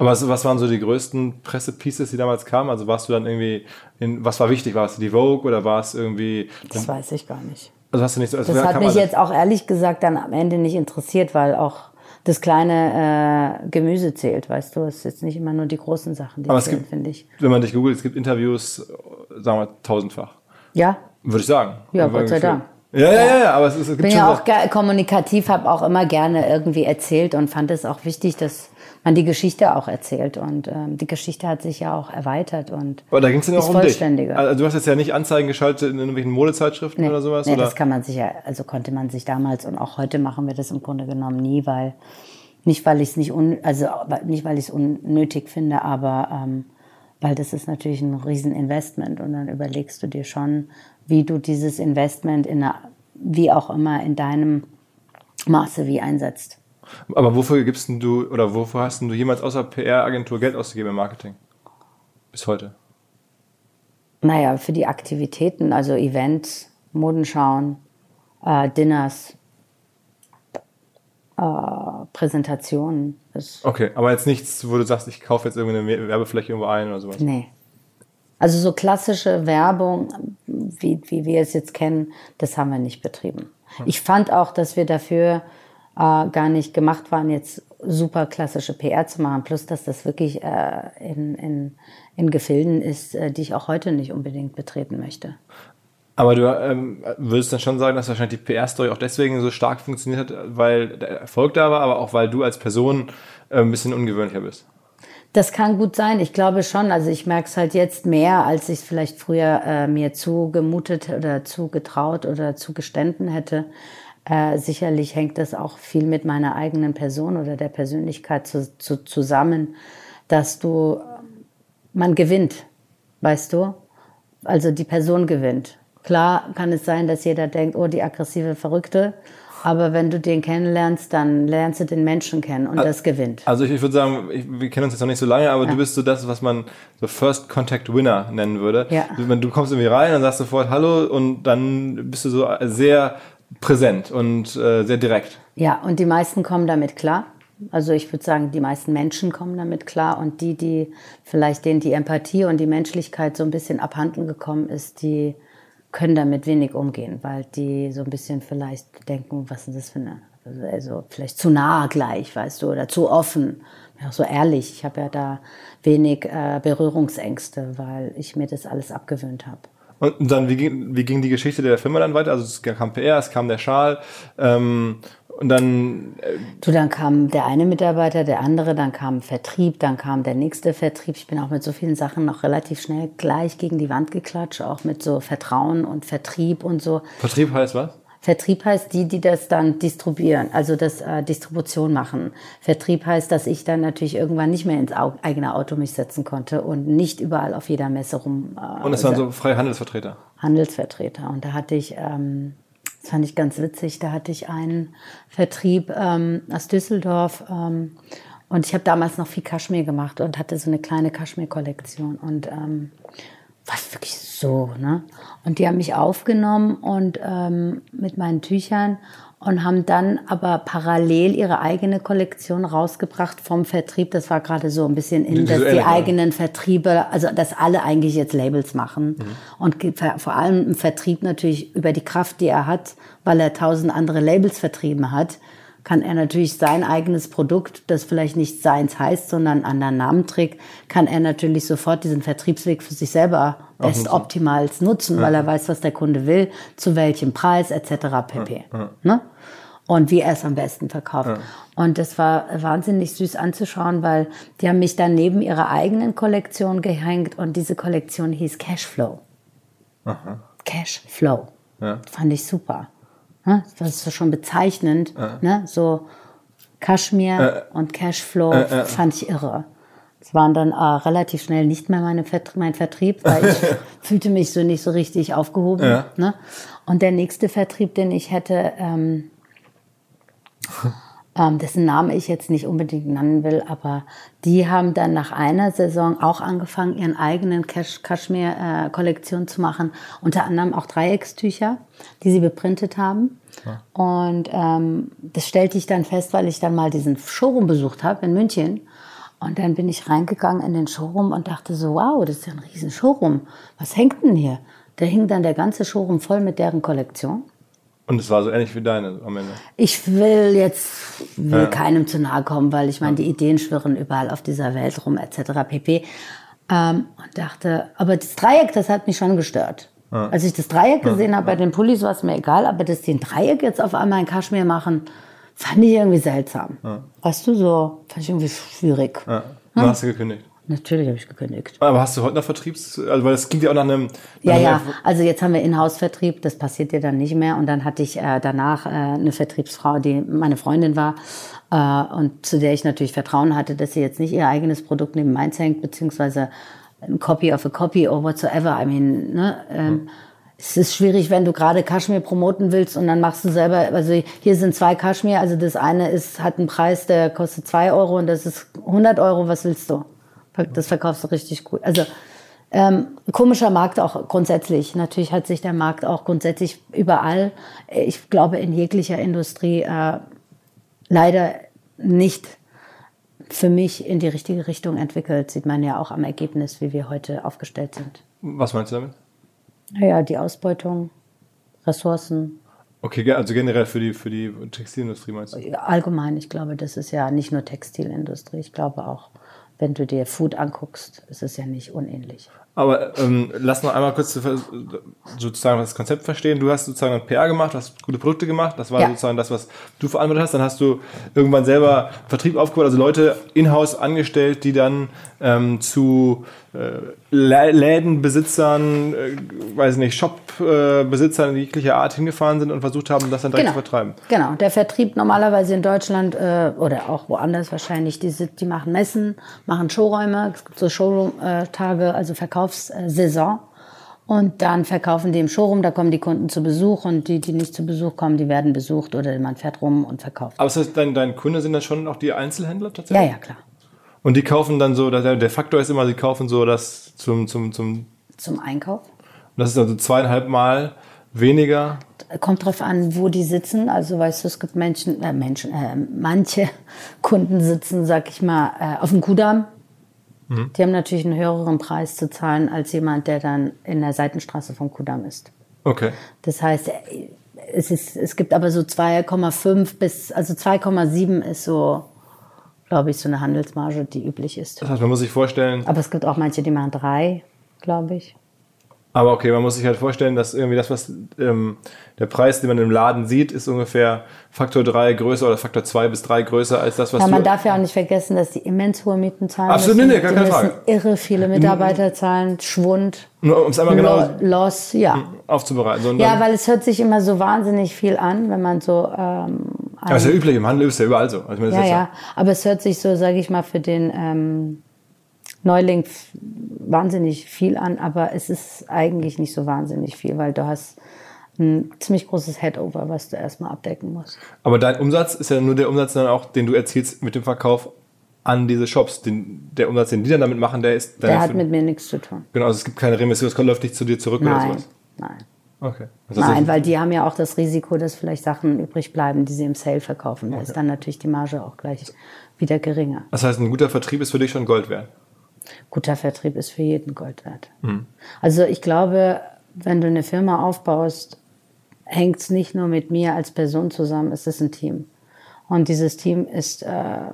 Speaker 1: Aber was, was waren so die größten Pressepieces, die damals kamen? Also warst du dann irgendwie, in, was war wichtig? War es die Vogue oder war es irgendwie...
Speaker 2: Das weiß ich gar nicht.
Speaker 1: Also hast du nicht so...
Speaker 2: Also das hat mich jetzt auch ehrlich gesagt dann am Ende nicht interessiert, weil auch das kleine äh, Gemüse zählt, weißt du. Es ist jetzt nicht immer nur die großen Sachen, die
Speaker 1: Aber es
Speaker 2: zählen,
Speaker 1: gibt-
Speaker 2: finde ich.
Speaker 1: Wenn man dich googelt, es gibt Interviews, sagen wir, tausendfach.
Speaker 2: Ja,
Speaker 1: Würde ich sagen.
Speaker 2: Ja, Gott sei Dank.
Speaker 1: Ja, ja, ja, aber es, ist, es gibt
Speaker 2: bin
Speaker 1: schon
Speaker 2: ja auch kommunikativ, habe auch immer gerne irgendwie erzählt und fand es auch wichtig, dass man die Geschichte auch erzählt. Und ähm, die Geschichte hat sich ja auch erweitert und
Speaker 1: Aber da ging es ja auch um
Speaker 2: vollständiger.
Speaker 1: Also du hast jetzt ja nicht Anzeigen geschaltet in irgendwelchen Modezeitschriften oder sowas?
Speaker 2: nee
Speaker 1: oder?
Speaker 2: das kann man sich ja, also konnte man sich damals und auch heute machen wir das im Grunde genommen nie, weil nicht weil ich es nicht un, also nicht weil ich es unnötig finde, aber ähm, weil das ist natürlich ein Rieseninvestment und dann überlegst du dir schon, wie du dieses Investment in einer, wie auch immer in deinem Maße wie einsetzt.
Speaker 1: Aber wofür gibst denn du oder wofür hast denn du jemals außer PR-Agentur Geld ausgegeben im Marketing? Bis heute.
Speaker 2: Naja, für die Aktivitäten, also Events, Modenschauen, äh, Dinners, äh, Präsentationen.
Speaker 1: Okay, aber jetzt nichts, wo du sagst, ich kaufe jetzt irgendeine Werbefläche irgendwo ein oder sowas.
Speaker 2: nee. Also so klassische Werbung, wie, wie wir es jetzt kennen, das haben wir nicht betrieben. Ich fand auch, dass wir dafür äh, gar nicht gemacht waren, jetzt super klassische PR zu machen. Plus, dass das wirklich äh, in, in, in Gefilden ist, äh, die ich auch heute nicht unbedingt betreten möchte.
Speaker 1: Aber du ähm, würdest dann schon sagen, dass wahrscheinlich die PR-Story auch deswegen so stark funktioniert hat, weil der Erfolg da war, aber auch weil du als Person äh, ein bisschen ungewöhnlicher bist.
Speaker 2: Das kann gut sein. Ich glaube schon. Also ich merke es halt jetzt mehr, als ich es vielleicht früher äh, mir zugemutet oder zugetraut oder zugestanden hätte. Äh, sicherlich hängt das auch viel mit meiner eigenen Person oder der Persönlichkeit zu, zu, zusammen, dass du, man gewinnt, weißt du? Also die Person gewinnt. Klar kann es sein, dass jeder denkt, oh, die aggressive Verrückte. Aber wenn du den kennenlernst, dann lernst du den Menschen kennen und das gewinnt.
Speaker 1: Also ich, ich würde sagen, ich, wir kennen uns jetzt noch nicht so lange, aber du bist so das, was man so First Contact Winner nennen würde.
Speaker 2: Ja.
Speaker 1: Du, du kommst irgendwie rein und sagst sofort Hallo und dann bist du so sehr präsent und äh, sehr direkt.
Speaker 2: Ja, und die meisten kommen damit klar. Also ich würde sagen, die meisten Menschen kommen damit klar und die, die vielleicht denen die Empathie und die Menschlichkeit so ein bisschen abhanden gekommen ist, die können damit wenig umgehen, weil die so ein bisschen vielleicht denken, was ist das für eine, also vielleicht zu nah gleich, weißt du, oder zu offen, ja, so ehrlich. Ich habe ja da wenig äh, Berührungsängste, weil ich mir das alles abgewöhnt habe.
Speaker 1: Und dann, wie ging, wie ging die Geschichte der Firma dann weiter? Also es kam PR, es kam der Schal ähm, und dann äh,
Speaker 2: Du, dann kam der eine Mitarbeiter, der andere, dann kam Vertrieb, dann kam der nächste Vertrieb. Ich bin auch mit so vielen Sachen noch relativ schnell gleich gegen die Wand geklatscht, auch mit so Vertrauen und Vertrieb und so.
Speaker 1: Vertrieb heißt was?
Speaker 2: Vertrieb heißt die, die das dann distribuieren, also das äh, Distribution machen. Vertrieb heißt, dass ich dann natürlich irgendwann nicht mehr ins Au eigene Auto mich setzen konnte und nicht überall auf jeder Messe rum. Äh,
Speaker 1: Und es waren so freie Handelsvertreter.
Speaker 2: Handelsvertreter. Und da hatte ich, ähm, das fand ich ganz witzig, da hatte ich einen Vertrieb ähm, aus Düsseldorf. Ähm, und ich habe damals noch viel Kaschmir gemacht und hatte so eine kleine Kaschmir-Kollektion. Und war wirklich so, ne? Und die haben mich aufgenommen und ähm, mit meinen Tüchern und haben dann aber parallel ihre eigene Kollektion rausgebracht vom Vertrieb. Das war gerade so ein bisschen in, dass die eigenen Vertriebe, also dass alle eigentlich jetzt Labels machen und ge- ver- vor allem im Vertrieb natürlich über die Kraft, die er hat, weil er tausend andere Labels vertrieben hat, kann er natürlich sein eigenes Produkt, das vielleicht nicht seins heißt, sondern einen anderen Namen trägt, kann er natürlich sofort diesen Vertriebsweg für sich selber bestoptimals nutzen, weil er weiß, was der Kunde will, zu welchem Preis etc. pp. Ne? Und wie er es am besten verkauft. Und das war wahnsinnig süß anzuschauen, weil die haben mich dann neben ihrer eigenen Kollektion gehängt und diese Kollektion hieß Cashflow. Cashflow.
Speaker 1: Ja.
Speaker 2: Fand ich super. Ne? Das ist schon bezeichnend. Ne? So Kaschmir und Cashflow fand ich irre. Es waren dann äh, relativ schnell nicht mehr meine Vert mein Vertrieb, weil ich fühlte mich so nicht so richtig aufgehoben.
Speaker 1: Ja.
Speaker 2: Ne? Und der nächste Vertrieb, den ich hätte, ähm, ähm, dessen Name ich jetzt nicht unbedingt nennen will, aber die haben dann nach einer Saison auch angefangen, ihren eigenen Kasch- Kaschmir-Kollektion zu machen. Unter anderem auch Dreieckstücher, die sie beprintet haben. Und ähm, das stellte ich dann fest, weil ich dann mal diesen Showroom besucht habe in München. Und dann bin ich reingegangen in den Showroom und dachte so, wow, das ist ja ein riesen Showroom. Was hängt denn hier? Da hing dann der ganze Showroom voll mit deren Kollektion.
Speaker 1: Und es war so ähnlich wie deine am Ende.
Speaker 2: Ich will jetzt will ja. keinem zu nahe kommen, weil ich meine, die Ideen schwirren überall auf dieser Welt rum, etc. pp. Ähm, und dachte, aber das Dreieck, das hat mich schon gestört. Ja. Als ich das Dreieck gesehen ja. habe bei den Pullis, war es mir egal, aber dass die ein Dreieck jetzt auf einmal in Kaschmir machen, fand ich irgendwie seltsam. Weißt du, so, fand ich irgendwie schwierig.
Speaker 1: Ja. Dann hast du gekündigt.
Speaker 2: Natürlich habe ich gekündigt.
Speaker 1: Aber hast du heute noch Vertriebs, also weil es ging ja auch nach einem.
Speaker 2: Nach ja, ja. Also jetzt haben wir Inhouse-Vertrieb, das passiert dir dann nicht mehr. Und dann hatte ich äh, danach äh, eine Vertriebsfrau, die meine Freundin war äh, und zu der ich natürlich Vertrauen hatte, dass sie jetzt nicht ihr eigenes Produkt neben meins hängt, beziehungsweise ein Copy of a Copy or whatsoever. I mean, ne? Ähm, hm. Es ist schwierig, wenn du gerade Kaschmir promoten willst und dann machst du selber, also hier sind zwei Kaschmir, also das eine ist, hat einen Preis, der kostet zwei Euro und das ist 100 Euro, was willst du? Das verkaufst du richtig gut. Also ähm, komischer Markt auch grundsätzlich. Natürlich hat sich der Markt auch grundsätzlich überall, ich glaube in jeglicher Industrie, äh, leider nicht für mich in die richtige Richtung entwickelt. Sieht man ja auch am Ergebnis, wie wir heute aufgestellt sind.
Speaker 1: Was meinst du damit?
Speaker 2: Ja, die Ausbeutung, Ressourcen.
Speaker 1: Okay, also generell für die, für die Textilindustrie meinst du?
Speaker 2: Allgemein, ich glaube, das ist ja nicht nur Textilindustrie, ich glaube auch wenn du dir Food anguckst, ist es ja nicht unähnlich.
Speaker 1: Aber ähm, lass noch einmal kurz sozusagen das Konzept verstehen. Du hast sozusagen ein PR gemacht, hast gute Produkte gemacht. Das war ja. sozusagen das, was du verantwortet hast. Dann hast du irgendwann selber Vertrieb aufgebaut, also Leute in-house angestellt, die dann ähm, zu äh, Lädenbesitzern, äh, weiß nicht, Shopbesitzern äh, jeglicher Art hingefahren sind und versucht haben, das dann direkt
Speaker 2: genau.
Speaker 1: zu vertreiben.
Speaker 2: Genau, der Vertrieb normalerweise in Deutschland äh, oder auch woanders wahrscheinlich, die, die machen Messen, machen Showräume, es gibt so Showroom-Tage, also Verkaufssaison. Und dann verkaufen die im Showroom, da kommen die Kunden zu Besuch und die, die nicht zu Besuch kommen, die werden besucht oder man fährt rum und verkauft.
Speaker 1: Aber das heißt, dein, dein Kunde sind dann schon auch die Einzelhändler tatsächlich?
Speaker 2: Ja, ja, klar.
Speaker 1: Und die kaufen dann so, der Faktor ist immer, sie kaufen so das zum, zum, zum.
Speaker 2: Zum Einkauf.
Speaker 1: Und das ist also zweieinhalb Mal weniger.
Speaker 2: Kommt drauf an, wo die sitzen. Also weißt du, es gibt Menschen, äh, Menschen, äh, manche Kunden sitzen, sag ich mal, äh, auf dem Kudamm. Mhm. Die haben natürlich einen höheren Preis zu zahlen als jemand, der dann in der Seitenstraße vom Kudamm ist.
Speaker 1: Okay.
Speaker 2: Das heißt, äh, es, ist, es gibt aber so 2,5 bis, also 2,7 ist so glaube ich, so eine Handelsmarge, die üblich ist.
Speaker 1: Das heißt, man muss sich vorstellen.
Speaker 2: Aber es gibt auch manche, die machen drei, glaube ich.
Speaker 1: Aber okay, man muss sich halt vorstellen, dass irgendwie das, was ähm, der Preis, den man im Laden sieht, ist ungefähr Faktor 3 größer oder Faktor 2 bis 3 größer als das, was
Speaker 2: ja, man darf ja auch nicht vergessen, dass die immens hohe Mieten zahlen
Speaker 1: Absolut,
Speaker 2: müssen.
Speaker 1: nee, gar keine Frage.
Speaker 2: irre viele Mitarbeiter zahlen, Schwund,
Speaker 1: Nur, um es einmal genau
Speaker 2: Loss, ja.
Speaker 1: aufzubereiten. So,
Speaker 2: ja, weil es hört sich immer so wahnsinnig viel an, wenn man so... Ähm,
Speaker 1: aber ist ja üblich, im Handel ist ja überall so.
Speaker 2: Also ja, ja, aber es hört sich so, sage ich mal, für den... Ähm, Neuling wahnsinnig viel an, aber es ist eigentlich nicht so wahnsinnig viel, weil du hast ein ziemlich großes Headover, was du erstmal abdecken musst.
Speaker 1: Aber dein Umsatz ist ja nur der Umsatz dann auch, den du erzielst mit dem Verkauf an diese Shops. Den, der Umsatz, den die dann damit machen, der ist...
Speaker 2: Der hat mit mir nichts zu tun.
Speaker 1: Genau, also es gibt keine Remission, es läuft nicht zu dir zurück
Speaker 2: nein,
Speaker 1: oder sowas?
Speaker 2: Nein,
Speaker 1: Okay.
Speaker 2: Also Nein, weil die haben ja auch das Risiko, dass vielleicht Sachen übrig bleiben, die sie im Sale verkaufen. Da okay. ist dann natürlich die Marge auch gleich wieder geringer.
Speaker 1: Das heißt, ein guter Vertrieb ist für dich schon Gold wert?
Speaker 2: Guter Vertrieb ist für jeden Gold wert. Mhm. Also ich glaube, wenn du eine Firma aufbaust, hängt es nicht nur mit mir als Person zusammen, es ist ein Team. Und dieses Team ist, äh,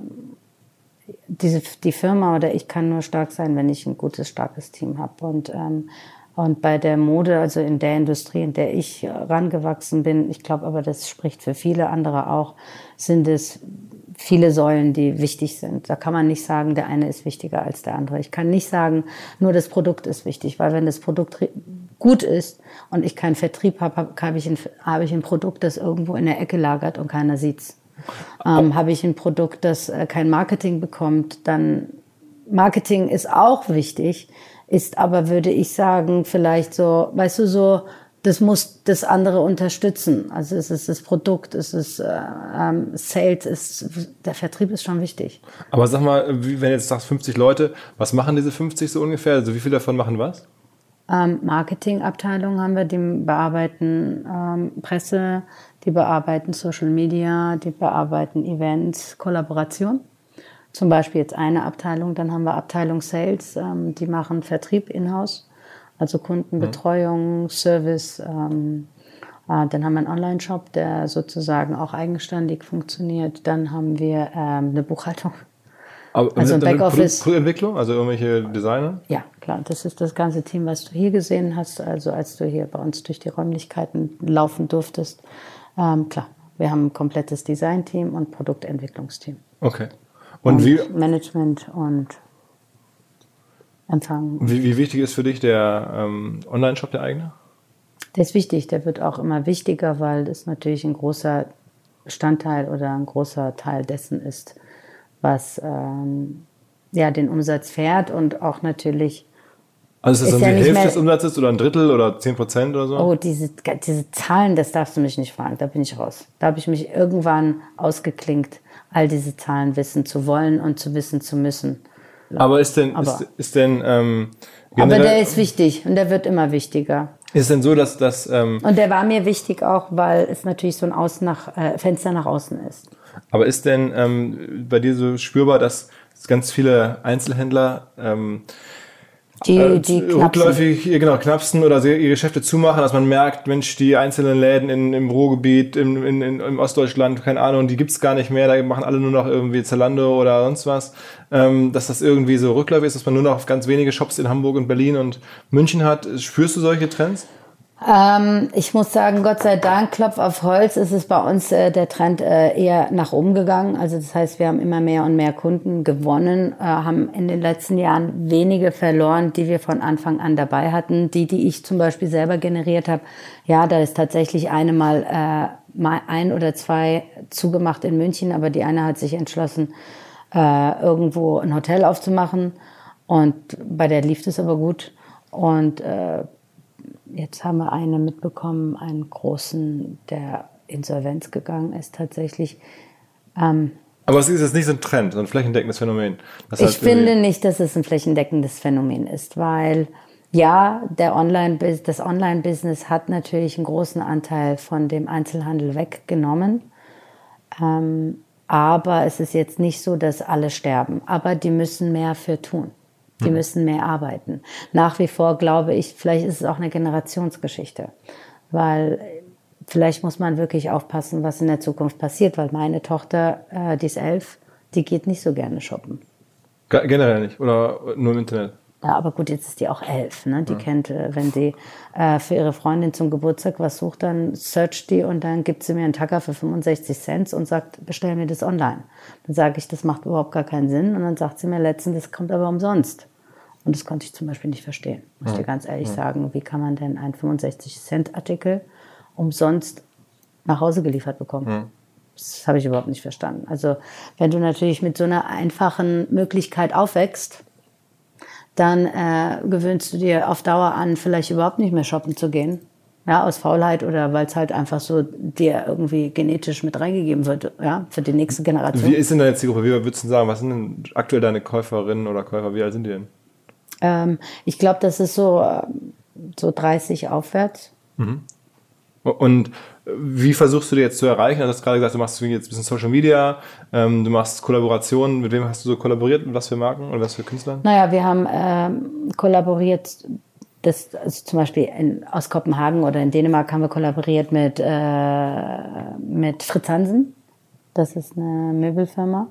Speaker 2: diese, die Firma oder ich kann nur stark sein, wenn ich ein gutes, starkes Team habe. Und, ähm, und bei der Mode, also in der Industrie, in der ich rangewachsen bin, ich glaube aber, das spricht für viele andere auch, sind es viele Säulen, die wichtig sind. Da kann man nicht sagen, der eine ist wichtiger als der andere. Ich kann nicht sagen, nur das Produkt ist wichtig, weil wenn das Produkt gut ist und ich keinen Vertrieb habe, habe ich, ein, habe ich ein Produkt, das irgendwo in der Ecke lagert und keiner sieht's. Ähm, habe ich ein Produkt, das äh, kein Marketing bekommt, dann Marketing ist auch wichtig, ist aber, würde ich sagen, vielleicht so, weißt du, so das muss das andere unterstützen. Also es ist das Produkt, es ist äh, ähm, Sales, ist, der Vertrieb ist schon wichtig.
Speaker 1: Aber sag mal, wenn du jetzt sagst 50 Leute, was machen diese 50 so ungefähr? Also wie viele davon machen was?
Speaker 2: Ähm, Marketingabteilung haben wir, die bearbeiten ähm, Presse, die bearbeiten Social Media, die bearbeiten Events, Kollaboration. Zum Beispiel jetzt eine Abteilung, dann haben wir Abteilung Sales, ähm, die machen Vertrieb in-house also Kundenbetreuung, mhm. Service. Ähm, Äh, dann haben wir einen Online-Shop, der sozusagen auch eigenständig funktioniert. Dann haben wir ähm, eine Buchhaltung.
Speaker 1: Aber also ein Backoffice. Produktentwicklung, also irgendwelche Designer?
Speaker 2: Ja, klar. Das ist das ganze Team, was du hier gesehen hast. Also als du hier bei uns durch die Räumlichkeiten laufen durftest. Ähm, klar, wir haben ein komplettes Design-Team und Produktentwicklungsteam.
Speaker 1: Okay.
Speaker 2: Und, und wie, Management und Empfang.
Speaker 1: Wie, wie wichtig ist für dich der ähm, Online-Shop, der eigene?
Speaker 2: Der ist wichtig, der wird auch immer wichtiger, weil das natürlich ein großer Bestandteil oder ein großer Teil dessen ist, was ähm, ja den Umsatz fährt und auch natürlich.
Speaker 1: Also ist das dann die Hälfte des Umsatzes oder ein Drittel oder 10 Prozent oder so?
Speaker 2: Oh, diese, diese Zahlen, das darfst du mich nicht fragen, da bin ich raus. Da habe ich mich irgendwann ausgeklinkt, all diese Zahlen wissen zu wollen und zu wissen zu müssen.
Speaker 1: Aber ist denn, aber, ist, ist denn ähm,
Speaker 2: aber der ist wichtig und der wird immer wichtiger.
Speaker 1: Ist denn so, dass das. Ähm
Speaker 2: und der war mir wichtig auch, weil es natürlich so ein Außen nach, äh, Fenster nach außen ist.
Speaker 1: Aber ist denn ähm, bei dir so spürbar, dass ganz viele Einzelhändler ähm,
Speaker 2: die, äh, die
Speaker 1: rückläufig genau, knapsen oder ihre Geschäfte zumachen, dass man merkt, Mensch, die einzelnen Läden in, im Ruhrgebiet, im, in, in, im Ostdeutschland, keine Ahnung, die gibt's gar nicht mehr, da machen alle nur noch irgendwie Zalando oder sonst was, ähm, dass das irgendwie so rückläufig ist, dass man nur noch ganz wenige Shops in Hamburg und Berlin und München hat. Spürst du solche Trends?
Speaker 2: Ähm, ich muss sagen, Gott sei Dank, Klopf auf Holz, ist es bei uns äh, der Trend äh, eher nach oben gegangen. Also das heißt, wir haben immer mehr und mehr Kunden gewonnen, äh, haben in den letzten Jahren wenige verloren, die wir von Anfang an dabei hatten. Die, die ich zum Beispiel selber generiert habe, ja, da ist tatsächlich eine mal, äh, mal ein oder zwei zugemacht in München, aber die eine hat sich entschlossen, äh, irgendwo ein Hotel aufzumachen. Und bei der lief es aber gut. Und äh, jetzt haben wir eine mitbekommen, einen großen, der Insolvenz gegangen ist tatsächlich. Ähm,
Speaker 1: aber es ist jetzt nicht so ein Trend, so ein flächendeckendes Phänomen.
Speaker 2: Das ich finde nicht, dass es ein flächendeckendes Phänomen ist, weil ja, der Online das Online-Business hat natürlich einen großen Anteil von dem Einzelhandel weggenommen. Ähm, aber es ist jetzt nicht so, dass alle sterben. Aber die müssen mehr für tun. Die müssen mehr arbeiten. Nach wie vor glaube ich, vielleicht ist es auch eine Generationsgeschichte, weil vielleicht muss man wirklich aufpassen, was in der Zukunft passiert, weil meine Tochter, äh, die ist elf, die geht nicht so gerne shoppen.
Speaker 1: Generell nicht oder nur im Internet?
Speaker 2: Ja, aber gut, jetzt ist die auch elf. Ne? Die ja. kennt, äh, wenn sie äh, für ihre Freundin zum Geburtstag was sucht, dann searcht die und dann gibt sie mir einen Tacker für 65 Cent und sagt, bestell mir das online. Dann sage ich, das macht überhaupt gar keinen Sinn. Und dann sagt sie mir letztens, das kommt aber umsonst. Und das konnte ich zum Beispiel nicht verstehen. Muss ich dir ganz ehrlich sagen, wie kann man denn einen 65 Cent Artikel umsonst nach Hause geliefert bekommen? Das habe ich überhaupt nicht verstanden. Also wenn du natürlich mit so einer einfachen Möglichkeit aufwächst, dann äh, gewöhnst du dir auf Dauer an, vielleicht überhaupt nicht mehr shoppen zu gehen. Ja, aus Faulheit oder weil es halt einfach so dir irgendwie genetisch mit reingegeben wird, ja, für die nächste Generation.
Speaker 1: Wie ist denn deine Zielgruppe? Wie würdest du sagen, was sind denn aktuell deine Käuferinnen oder Käufer? Wie alt sind die denn?
Speaker 2: Ähm, ich glaube, das ist so, äh, so 30 aufwärts.
Speaker 1: Mhm. Und wie versuchst du dir jetzt zu erreichen? Du hast gerade gesagt, du machst jetzt ein bisschen Social Media, ähm, du machst Kollaborationen. Mit wem hast du so kollaboriert? Mit was für Marken oder was für Künstlern?
Speaker 2: Naja, wir haben ähm, kollaboriert, das, also zum Beispiel in, aus Kopenhagen oder in Dänemark haben wir kollaboriert mit, äh, mit Fritz Hansen. Das ist eine Möbelfirma.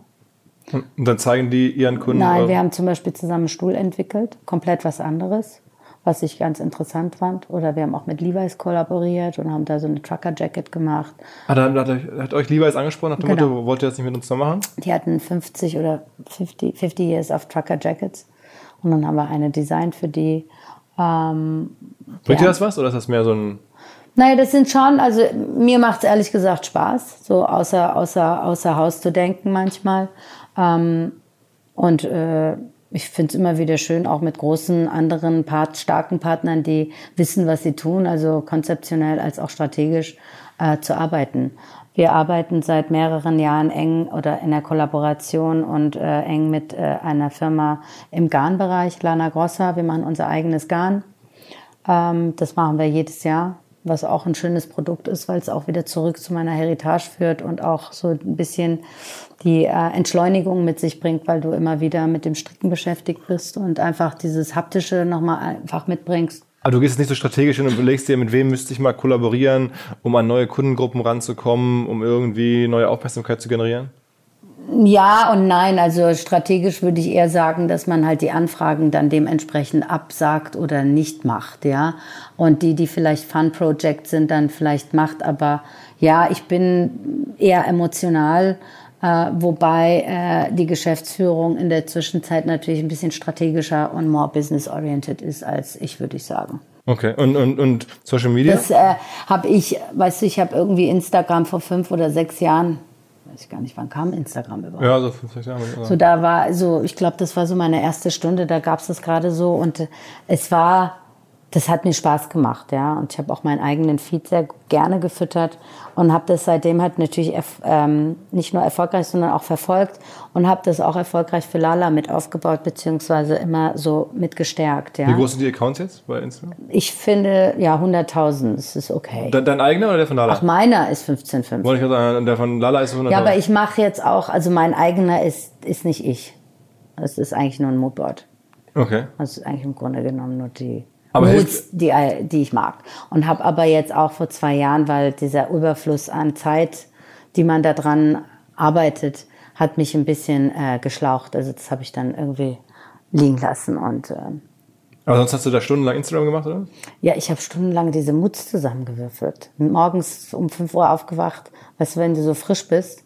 Speaker 1: Und dann zeigen die ihren Kunden?
Speaker 2: Nein, wir haben zum Beispiel zusammen einen Stuhl entwickelt, komplett was anderes was ich ganz interessant fand. Oder wir haben auch mit Levi's kollaboriert und haben da so eine Trucker-Jacket gemacht.
Speaker 1: Ah, da hat, hat euch Levi's angesprochen nach dem genau. Motto, wollt ihr das nicht mit uns noch machen?
Speaker 2: Die hatten 50 oder 50, 50 Years of Trucker-Jackets. Und dann haben wir eine designt für die. Ähm,
Speaker 1: Bringt dir das was oder ist das mehr so ein...
Speaker 2: Naja, das sind schon, also mir macht es ehrlich gesagt Spaß, so außer, außer, außer Haus zu denken manchmal. Ähm, und äh, ich finde es immer wieder schön, auch mit großen anderen Part, starken Partnern, die wissen, was sie tun, also konzeptionell als auch strategisch äh, zu arbeiten. Wir arbeiten seit mehreren Jahren eng oder in der Kollaboration und äh, eng mit äh, einer Firma im Garnbereich, Lana Grossa. Wir machen unser eigenes Garn. Ähm, das machen wir jedes Jahr, was auch ein schönes Produkt ist, weil es auch wieder zurück zu meiner Heritage führt und auch so ein bisschen die äh, Entschleunigung mit sich bringt, weil du immer wieder mit dem Stricken beschäftigt bist und einfach dieses haptische nochmal einfach mitbringst.
Speaker 1: Aber du gehst jetzt nicht so strategisch hin und überlegst dir, mit wem müsste ich mal kollaborieren, um an neue Kundengruppen ranzukommen, um irgendwie neue Aufmerksamkeit zu generieren?
Speaker 2: Ja und nein. Also strategisch würde ich eher sagen, dass man halt die Anfragen dann dementsprechend absagt oder nicht macht, ja. Und die, die vielleicht Fun Project sind, dann vielleicht macht. Aber ja, ich bin eher emotional, äh, wobei äh, die Geschäftsführung in der Zwischenzeit natürlich ein bisschen strategischer und more business oriented ist als ich, würde ich sagen.
Speaker 1: Okay, und, und, und Social Media?
Speaker 2: Das äh, habe ich, weißt du, ich habe irgendwie Instagram vor fünf oder sechs Jahren weiß ich gar nicht, wann kam Instagram überhaupt?
Speaker 1: Ja, so fünf, sechs Jahre. Ja.
Speaker 2: So, da war, so, ich glaube, das war so meine erste Stunde, da gab es das gerade so und äh, es war das hat mir Spaß gemacht, ja. Und ich habe auch meinen eigenen Feed sehr gerne gefüttert und habe das seitdem halt natürlich ähm, nicht nur erfolgreich, sondern auch verfolgt und habe das auch erfolgreich für Lala mit aufgebaut, beziehungsweise immer so mit gestärkt, ja.
Speaker 1: Wie groß sind die Accounts jetzt bei Instagram?
Speaker 2: Ich finde, ja, 100.000, das ist okay.
Speaker 1: De dein eigener oder der von Lala?
Speaker 2: Ach, meiner ist 15,5.
Speaker 1: Wollte ich sagen, der von Lala ist 100.000.
Speaker 2: Ja, aber ich mache jetzt auch, also mein eigener ist, ist nicht ich. Das ist eigentlich nur ein Moodboard.
Speaker 1: Okay.
Speaker 2: Das ist eigentlich im Grunde genommen nur die
Speaker 1: Aber
Speaker 2: Moods, die, die ich mag. Und habe aber jetzt auch vor zwei Jahren, weil dieser Überfluss an Zeit, die man da dran arbeitet, hat mich ein bisschen äh, geschlaucht. Also das habe ich dann irgendwie liegen lassen. Und äh,
Speaker 1: Aber sonst hast du da stundenlang Instagram gemacht, oder?
Speaker 2: ja, ich habe stundenlang diese Moods zusammengewürfelt. Morgens um 5 Uhr aufgewacht, weißt du, wenn du so frisch bist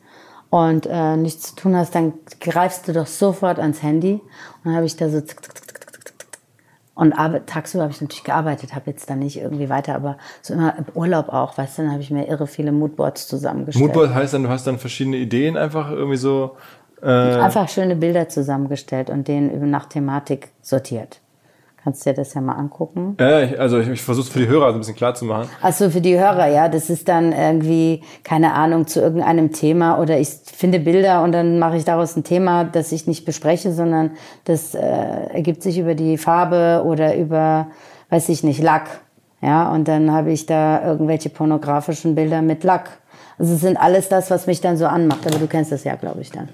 Speaker 2: und äh, nichts zu tun hast, dann greifst du doch sofort ans Handy. Und dann habe ich da so zick, zick. Und tagsüber habe ich natürlich gearbeitet, habe jetzt da nicht irgendwie weiter, aber so immer im Urlaub auch, weißt du, dann habe ich mir irre viele Moodboards zusammengestellt.
Speaker 1: Moodboard heißt dann, du hast dann verschiedene Ideen einfach irgendwie so. Äh,
Speaker 2: Einfach schöne Bilder zusammengestellt und denen nach Thematik sortiert. Kannst dir das ja mal angucken.
Speaker 1: ja, ich, also ich, ich versuche es für die Hörer so ein bisschen klar zu machen.
Speaker 2: Also für die Hörer, ja, das ist dann irgendwie, keine Ahnung, zu irgendeinem Thema oder ich finde Bilder und dann mache ich daraus ein Thema, das ich nicht bespreche, sondern das äh, ergibt sich über die Farbe oder über, weiß ich nicht, Lack. Ja, und dann habe ich da irgendwelche pornografischen Bilder mit Lack. Also es sind alles das, was mich dann so anmacht, aber du kennst das ja, glaube ich, dann.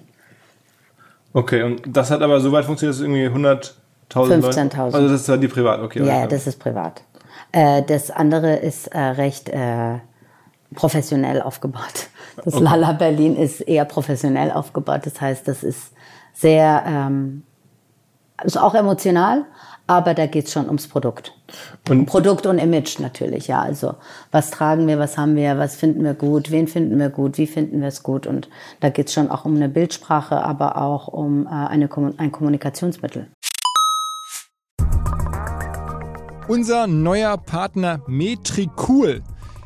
Speaker 1: Okay, und das hat aber soweit funktioniert, dass irgendwie 100.000 Leute.
Speaker 2: 15.000.
Speaker 1: Also das ist halt die privat, okay.
Speaker 2: Ja,
Speaker 1: okay.
Speaker 2: das ist privat. Äh, das andere ist äh, recht äh, professionell aufgebaut. Das Lala Berlin ist eher professionell aufgebaut. Das heißt, das ist sehr, ähm, ist auch emotional, aber da geht's schon ums Produkt.
Speaker 1: Und-
Speaker 2: Produkt und Image natürlich, ja. Also was tragen wir, was haben wir, was finden wir gut, wen finden wir gut, wie finden wir es gut. Und da geht's schon auch um eine Bildsprache, aber auch um äh, eine, ein Kommunikationsmittel.
Speaker 1: Unser neuer Partner Metricool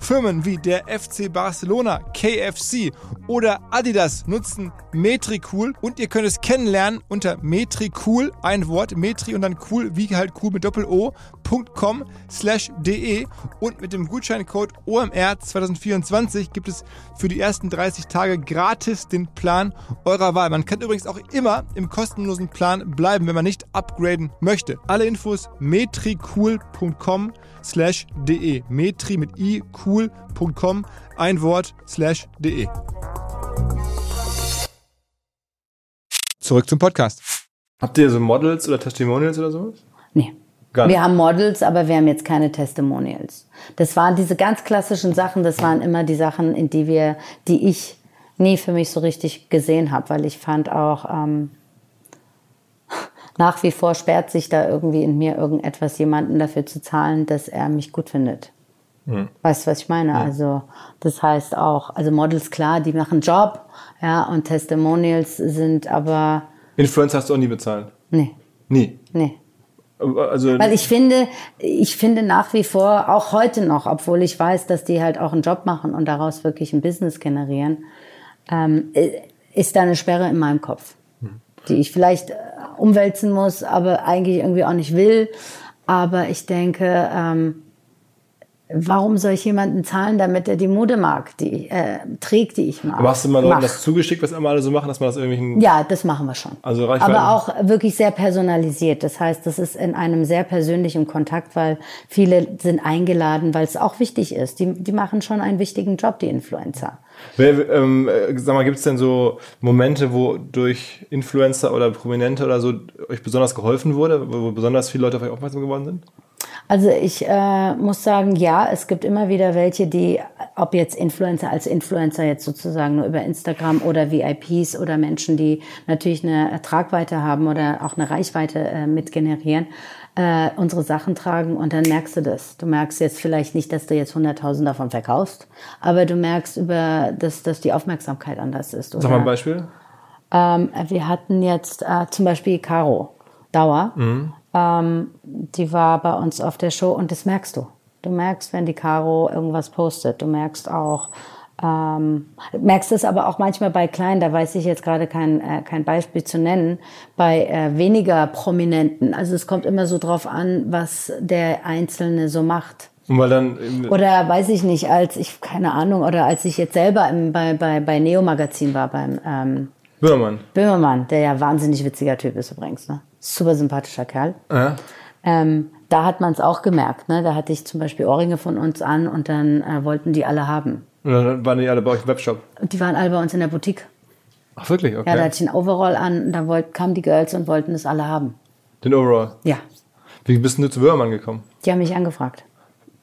Speaker 1: Firmen wie der FC Barcelona, KFC oder Adidas nutzen Metricool und ihr könnt es kennenlernen unter Metricool, ein Wort, Metri und dann cool, wie halt cool mit Doppel-O.com slash de und mit dem Gutscheincode OMR 2024 gibt es für die ersten 30 Tage gratis den Plan eurer Wahl. Man kann übrigens auch immer im kostenlosen Plan bleiben, wenn man nicht upgraden möchte. Alle Infos metricool.com slash de. Metri mit i, cool.com, ein Wort, slash de. Zurück zum Podcast. Habt ihr so Models oder Testimonials oder sowas?
Speaker 2: Nee. Wir haben Models, aber wir haben jetzt keine Testimonials. Das waren diese ganz klassischen Sachen, das waren immer die Sachen, in die wir, die ich nie für mich so richtig gesehen habe, weil ich fand auch, ähm, nach wie vor sperrt sich da irgendwie in mir irgendetwas, jemanden dafür zu zahlen, dass er mich gut findet. Weißt du, was ich meine? Also, das heißt auch, also Models, klar, die machen Job, ja, und Testimonials sind aber,
Speaker 1: Influencer hast du auch nie bezahlt?
Speaker 2: nee,
Speaker 1: Nie.
Speaker 2: nee.
Speaker 1: Also,
Speaker 2: Weil ich finde, ich finde nach wie vor, auch heute noch, obwohl ich weiß, dass die halt auch einen Job machen und daraus wirklich ein Business generieren, ähm, ist da eine Sperre in meinem Kopf, die ich vielleicht äh, umwälzen muss, aber eigentlich irgendwie auch nicht will. Aber ich denke, ähm, warum soll ich jemanden zahlen, damit er die Mode mag, die äh, trägt, die ich mag?
Speaker 1: Aber hast du mal Leuten das zugeschickt, was immer alle so machen, dass man das irgendwelchen.
Speaker 2: Ja, das machen wir schon.
Speaker 1: Also Reichweiten-
Speaker 2: Aber auch wirklich sehr personalisiert. Das heißt, das ist in einem sehr persönlichen Kontakt, weil viele sind eingeladen, weil es auch wichtig ist. Die, die machen schon einen wichtigen Job, die Influencer.
Speaker 1: Wer, ähm, äh, sag mal, gibt es denn so Momente, wo durch Influencer oder Prominente oder so euch besonders geholfen wurde, wo besonders viele Leute auf euch aufmerksam geworden sind?
Speaker 2: Also ich äh, muss sagen, ja, es gibt immer wieder welche, die, ob jetzt Influencer als Influencer jetzt sozusagen nur über Instagram oder VIPs oder Menschen, die natürlich eine Tragweite haben oder auch eine Reichweite äh, mit generieren, äh, unsere Sachen tragen und dann merkst du das. Du merkst jetzt vielleicht nicht, dass du jetzt 100.000 davon verkaufst, aber du merkst über, dass, dass die Aufmerksamkeit anders ist.
Speaker 1: Sag mal ein Beispiel.
Speaker 2: Ähm, wir hatten jetzt äh, zum Beispiel Caro Dauer. Ähm, die war bei uns auf der Show und das merkst du. Du merkst, wenn die Caro irgendwas postet. Du merkst auch, ähm, merkst es aber auch manchmal bei kleinen, da weiß ich jetzt gerade kein, äh, kein Beispiel zu nennen, bei äh, weniger Prominenten. Also es kommt immer so drauf an, was der Einzelne so macht.
Speaker 1: Und weil dann.
Speaker 2: Oder weiß ich nicht, als ich, keine Ahnung, oder als ich jetzt selber im, bei, bei, bei Neo Magazin war, beim ähm,
Speaker 1: Böhmermann.
Speaker 2: Böhmermann, der ja wahnsinnig witziger Typ ist übrigens, ne? Super sympathischer Kerl.
Speaker 1: Ja.
Speaker 2: Ähm, da hat man es auch gemerkt, ne? Da hatte ich zum Beispiel Ohrringe von uns an und dann äh, wollten die alle haben.
Speaker 1: Und dann waren die alle bei euch im Webshop.
Speaker 2: Die waren alle bei uns in der Boutique.
Speaker 1: Ach, wirklich? Okay.
Speaker 2: Ja, da hatte ich einen Overall an und da wollt, kamen die Girls und wollten das alle haben.
Speaker 1: Den Overall.
Speaker 2: Ja,
Speaker 1: Wie bist denn du zu Böhmermann gekommen?
Speaker 2: die haben mich angefragt.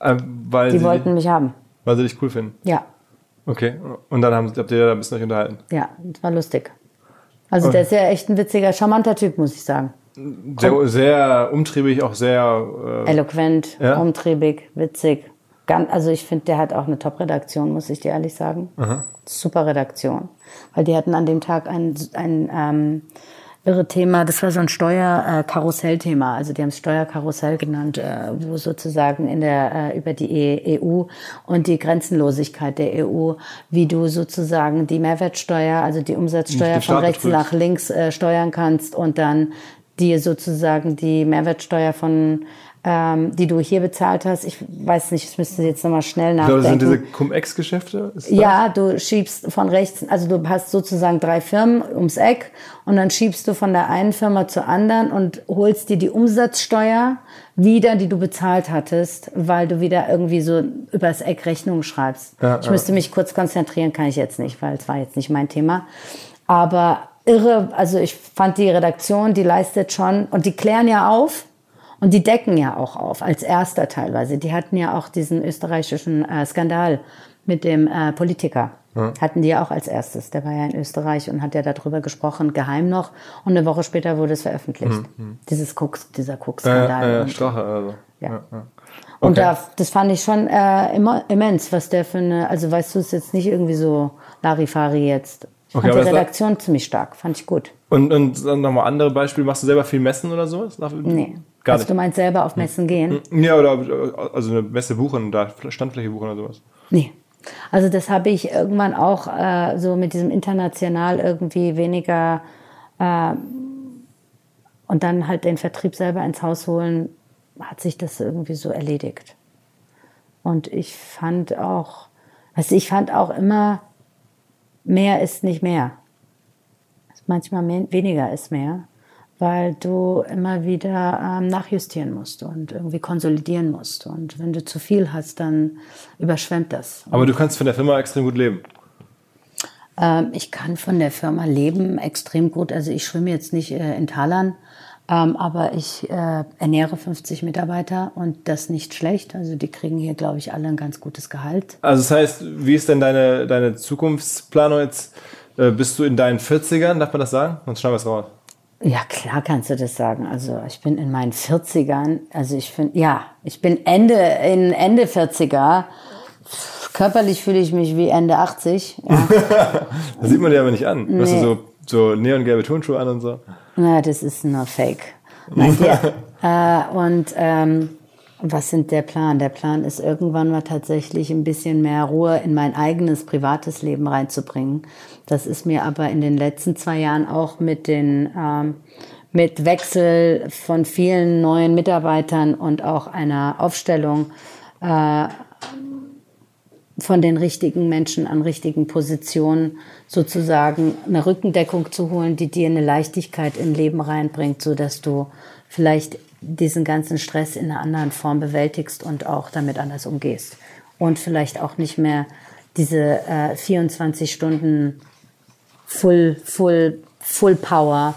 Speaker 1: Ähm, weil,
Speaker 2: Die
Speaker 1: sie,
Speaker 2: wollten mich haben.
Speaker 1: weil sie dich cool finden.
Speaker 2: Ja,
Speaker 1: Okay. Und dann haben, habt ihr da ein bisschen euch unterhalten.
Speaker 2: ja, das war lustig. Also der ist ja echt ein witziger, charmanter Typ, muss ich sagen.
Speaker 1: Sehr, sehr umtriebig, auch sehr. Äh,
Speaker 2: Eloquent,
Speaker 1: Ja?
Speaker 2: umtriebig, witzig. Ganz, also ich finde, der hat auch eine Top-Redaktion, muss ich dir ehrlich sagen. Super Redaktion. Weil die hatten an dem Tag ein, ein ähm, irre Thema, das war so ein Steuerkarussell-Thema. Also die haben es Steuerkarussell genannt, äh, wo sozusagen in der äh, über die E- EU und die Grenzenlosigkeit der EU, wie du sozusagen die Mehrwertsteuer, also die Umsatzsteuer von rechts nach links äh, steuern kannst und dann dir sozusagen die Mehrwertsteuer von ähm, die du hier bezahlt hast. Ich weiß nicht, ich müsste jetzt nochmal schnell
Speaker 1: ich glaube, das sind
Speaker 2: nachdenken.
Speaker 1: diese Cum-Ex-Geschäfte?
Speaker 2: Ja, du schiebst von rechts, also du hast sozusagen drei Firmen ums Eck und dann schiebst du von der einen Firma zur anderen und holst dir die Umsatzsteuer wieder, die du bezahlt hattest, weil du wieder irgendwie so übers Eck Rechnungen schreibst.
Speaker 1: Ja,
Speaker 2: ich
Speaker 1: ja.
Speaker 2: müsste mich kurz konzentrieren, kann ich jetzt nicht, weil es war jetzt nicht mein Thema. Aber irre, also ich fand die Redaktion, die leistet schon und die klären ja auf. Und die decken ja auch auf, als erster teilweise. Die hatten ja auch diesen österreichischen äh, Skandal mit dem äh, Politiker. Hatten die ja auch als erstes. Der war ja in Österreich und hat ja darüber gesprochen, geheim noch. Und eine Woche später wurde es veröffentlicht. Dieses Koks, dieser
Speaker 1: Äh,
Speaker 2: Koks-Skandal.
Speaker 1: äh,
Speaker 2: Und-
Speaker 1: Strache, also.
Speaker 2: Ja.
Speaker 1: ja.
Speaker 2: und
Speaker 1: Okay.
Speaker 2: da, das fand ich schon äh, immer, immens, was der für eine, also weißt du, es ist jetzt nicht irgendwie so Larifari jetzt. Ich
Speaker 1: Okay,
Speaker 2: fand
Speaker 1: aber
Speaker 2: die Redaktion ziemlich stark, fand ich gut.
Speaker 1: Und, und dann nochmal andere Beispiele. Machst du selber viel Messen oder sowas?
Speaker 2: Nee.
Speaker 1: Gar
Speaker 2: also
Speaker 1: nicht.
Speaker 2: du meinst selber auf Messen gehen?
Speaker 1: Ja, oder also eine Messe buchen, da Standfläche buchen oder sowas.
Speaker 2: Nee. Also das habe ich irgendwann auch äh, so mit diesem international irgendwie weniger äh, und dann halt den Vertrieb selber ins Haus holen, hat sich das irgendwie so erledigt. Und ich fand auch, also ich fand auch immer, mehr ist nicht mehr. Manchmal mehr, weniger ist mehr, weil du immer wieder ähm, nachjustieren musst und irgendwie konsolidieren musst. Und wenn du zu viel hast, dann überschwemmt das.
Speaker 1: Aber du kannst von der Firma extrem gut leben.
Speaker 2: Ähm, ich kann von der Firma leben extrem gut. Also ich schwimme jetzt nicht äh, in Talern, aber ich äh, ernähre 50 Mitarbeiter und das nicht schlecht. Also die kriegen hier, glaube ich, alle ein ganz gutes Gehalt.
Speaker 1: Also das heißt, wie ist denn deine, deine Zukunftsplanung jetzt? Äh, Bist du in deinen 40ern, darf man das sagen? Sonst schneiden wir es raus.
Speaker 2: Ja, klar kannst du das sagen. Also ich bin in meinen 40ern, also ich finde, ja, ich bin Ende, in Ende 40er. Körperlich fühle ich mich wie Ende 80. Ja.
Speaker 1: Das sieht man dir aber nicht an. Du hast
Speaker 2: Nee.
Speaker 1: du so, so neongelbe Turnschuhe an und so.
Speaker 2: Na, das ist nur Fake. Nein, ja. äh, und ähm, was sind der Plan? Der Plan ist irgendwann mal tatsächlich ein bisschen mehr Ruhe in mein eigenes privates Leben reinzubringen. Das ist mir aber in den letzten zwei Jahren auch mit den ähm, mit Wechsel von vielen neuen Mitarbeitern und auch einer Aufstellung äh, von den richtigen Menschen an richtigen Positionen sozusagen eine Rückendeckung zu holen, die dir eine Leichtigkeit im Leben reinbringt, so dass du vielleicht diesen ganzen Stress in einer anderen Form bewältigst und auch damit anders umgehst und vielleicht auch nicht mehr diese äh, 24 Stunden Full Full Full Power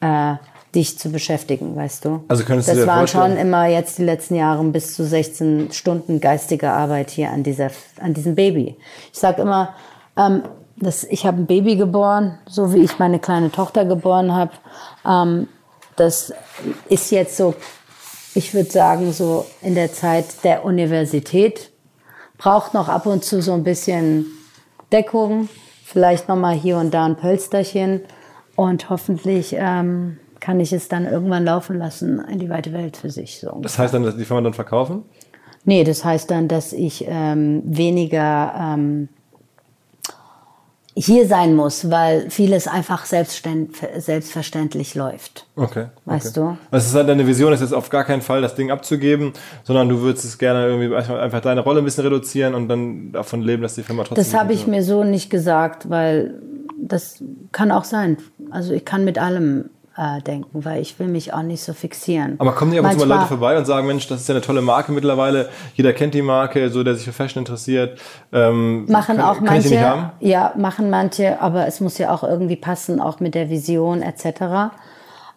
Speaker 2: äh, dich zu beschäftigen, weißt du?
Speaker 1: Also könntest
Speaker 2: das
Speaker 1: du dir
Speaker 2: waren
Speaker 1: vorstellen-
Speaker 2: schon immer jetzt die letzten Jahre bis zu 16 Stunden geistige Arbeit hier an dieser an diesem Baby. Ich sag immer, ähm, dass ich habe ein Baby geboren, so wie ich meine kleine Tochter geboren habe. Ähm, das ist jetzt so, ich würde sagen, so in der Zeit der Universität braucht noch ab und zu so ein bisschen Deckung, vielleicht noch mal hier und da ein Pölsterchen und hoffentlich ähm, kann ich es dann irgendwann laufen lassen in die weite Welt für sich. So.
Speaker 1: Das heißt dann, dass die Firma dann verkaufen?
Speaker 2: Nee, das heißt dann, dass ich ähm, weniger ähm, hier sein muss, weil vieles einfach selbstverständlich läuft.
Speaker 1: Okay.
Speaker 2: Weißt
Speaker 1: okay.
Speaker 2: du?
Speaker 1: Also es ist halt deine Vision, ist jetzt auf gar keinen Fall das Ding abzugeben, sondern du würdest es gerne irgendwie einfach deine Rolle ein bisschen reduzieren und dann davon leben, dass die Firma trotzdem.
Speaker 2: Das habe ich mir so nicht gesagt, weil das kann auch sein. Also ich kann mit allem äh, denken, weil ich will mich auch nicht so fixieren.
Speaker 1: Aber kommen die ab und zu mal Leute vorbei und sagen, Mensch, das ist ja eine tolle Marke mittlerweile, jeder kennt die Marke, so der sich für Fashion interessiert. Ähm,
Speaker 2: Machen
Speaker 1: kann,
Speaker 2: auch
Speaker 1: kann
Speaker 2: manche,
Speaker 1: nicht
Speaker 2: ja, machen manche, aber es muss ja auch irgendwie passen, auch mit der Vision etc.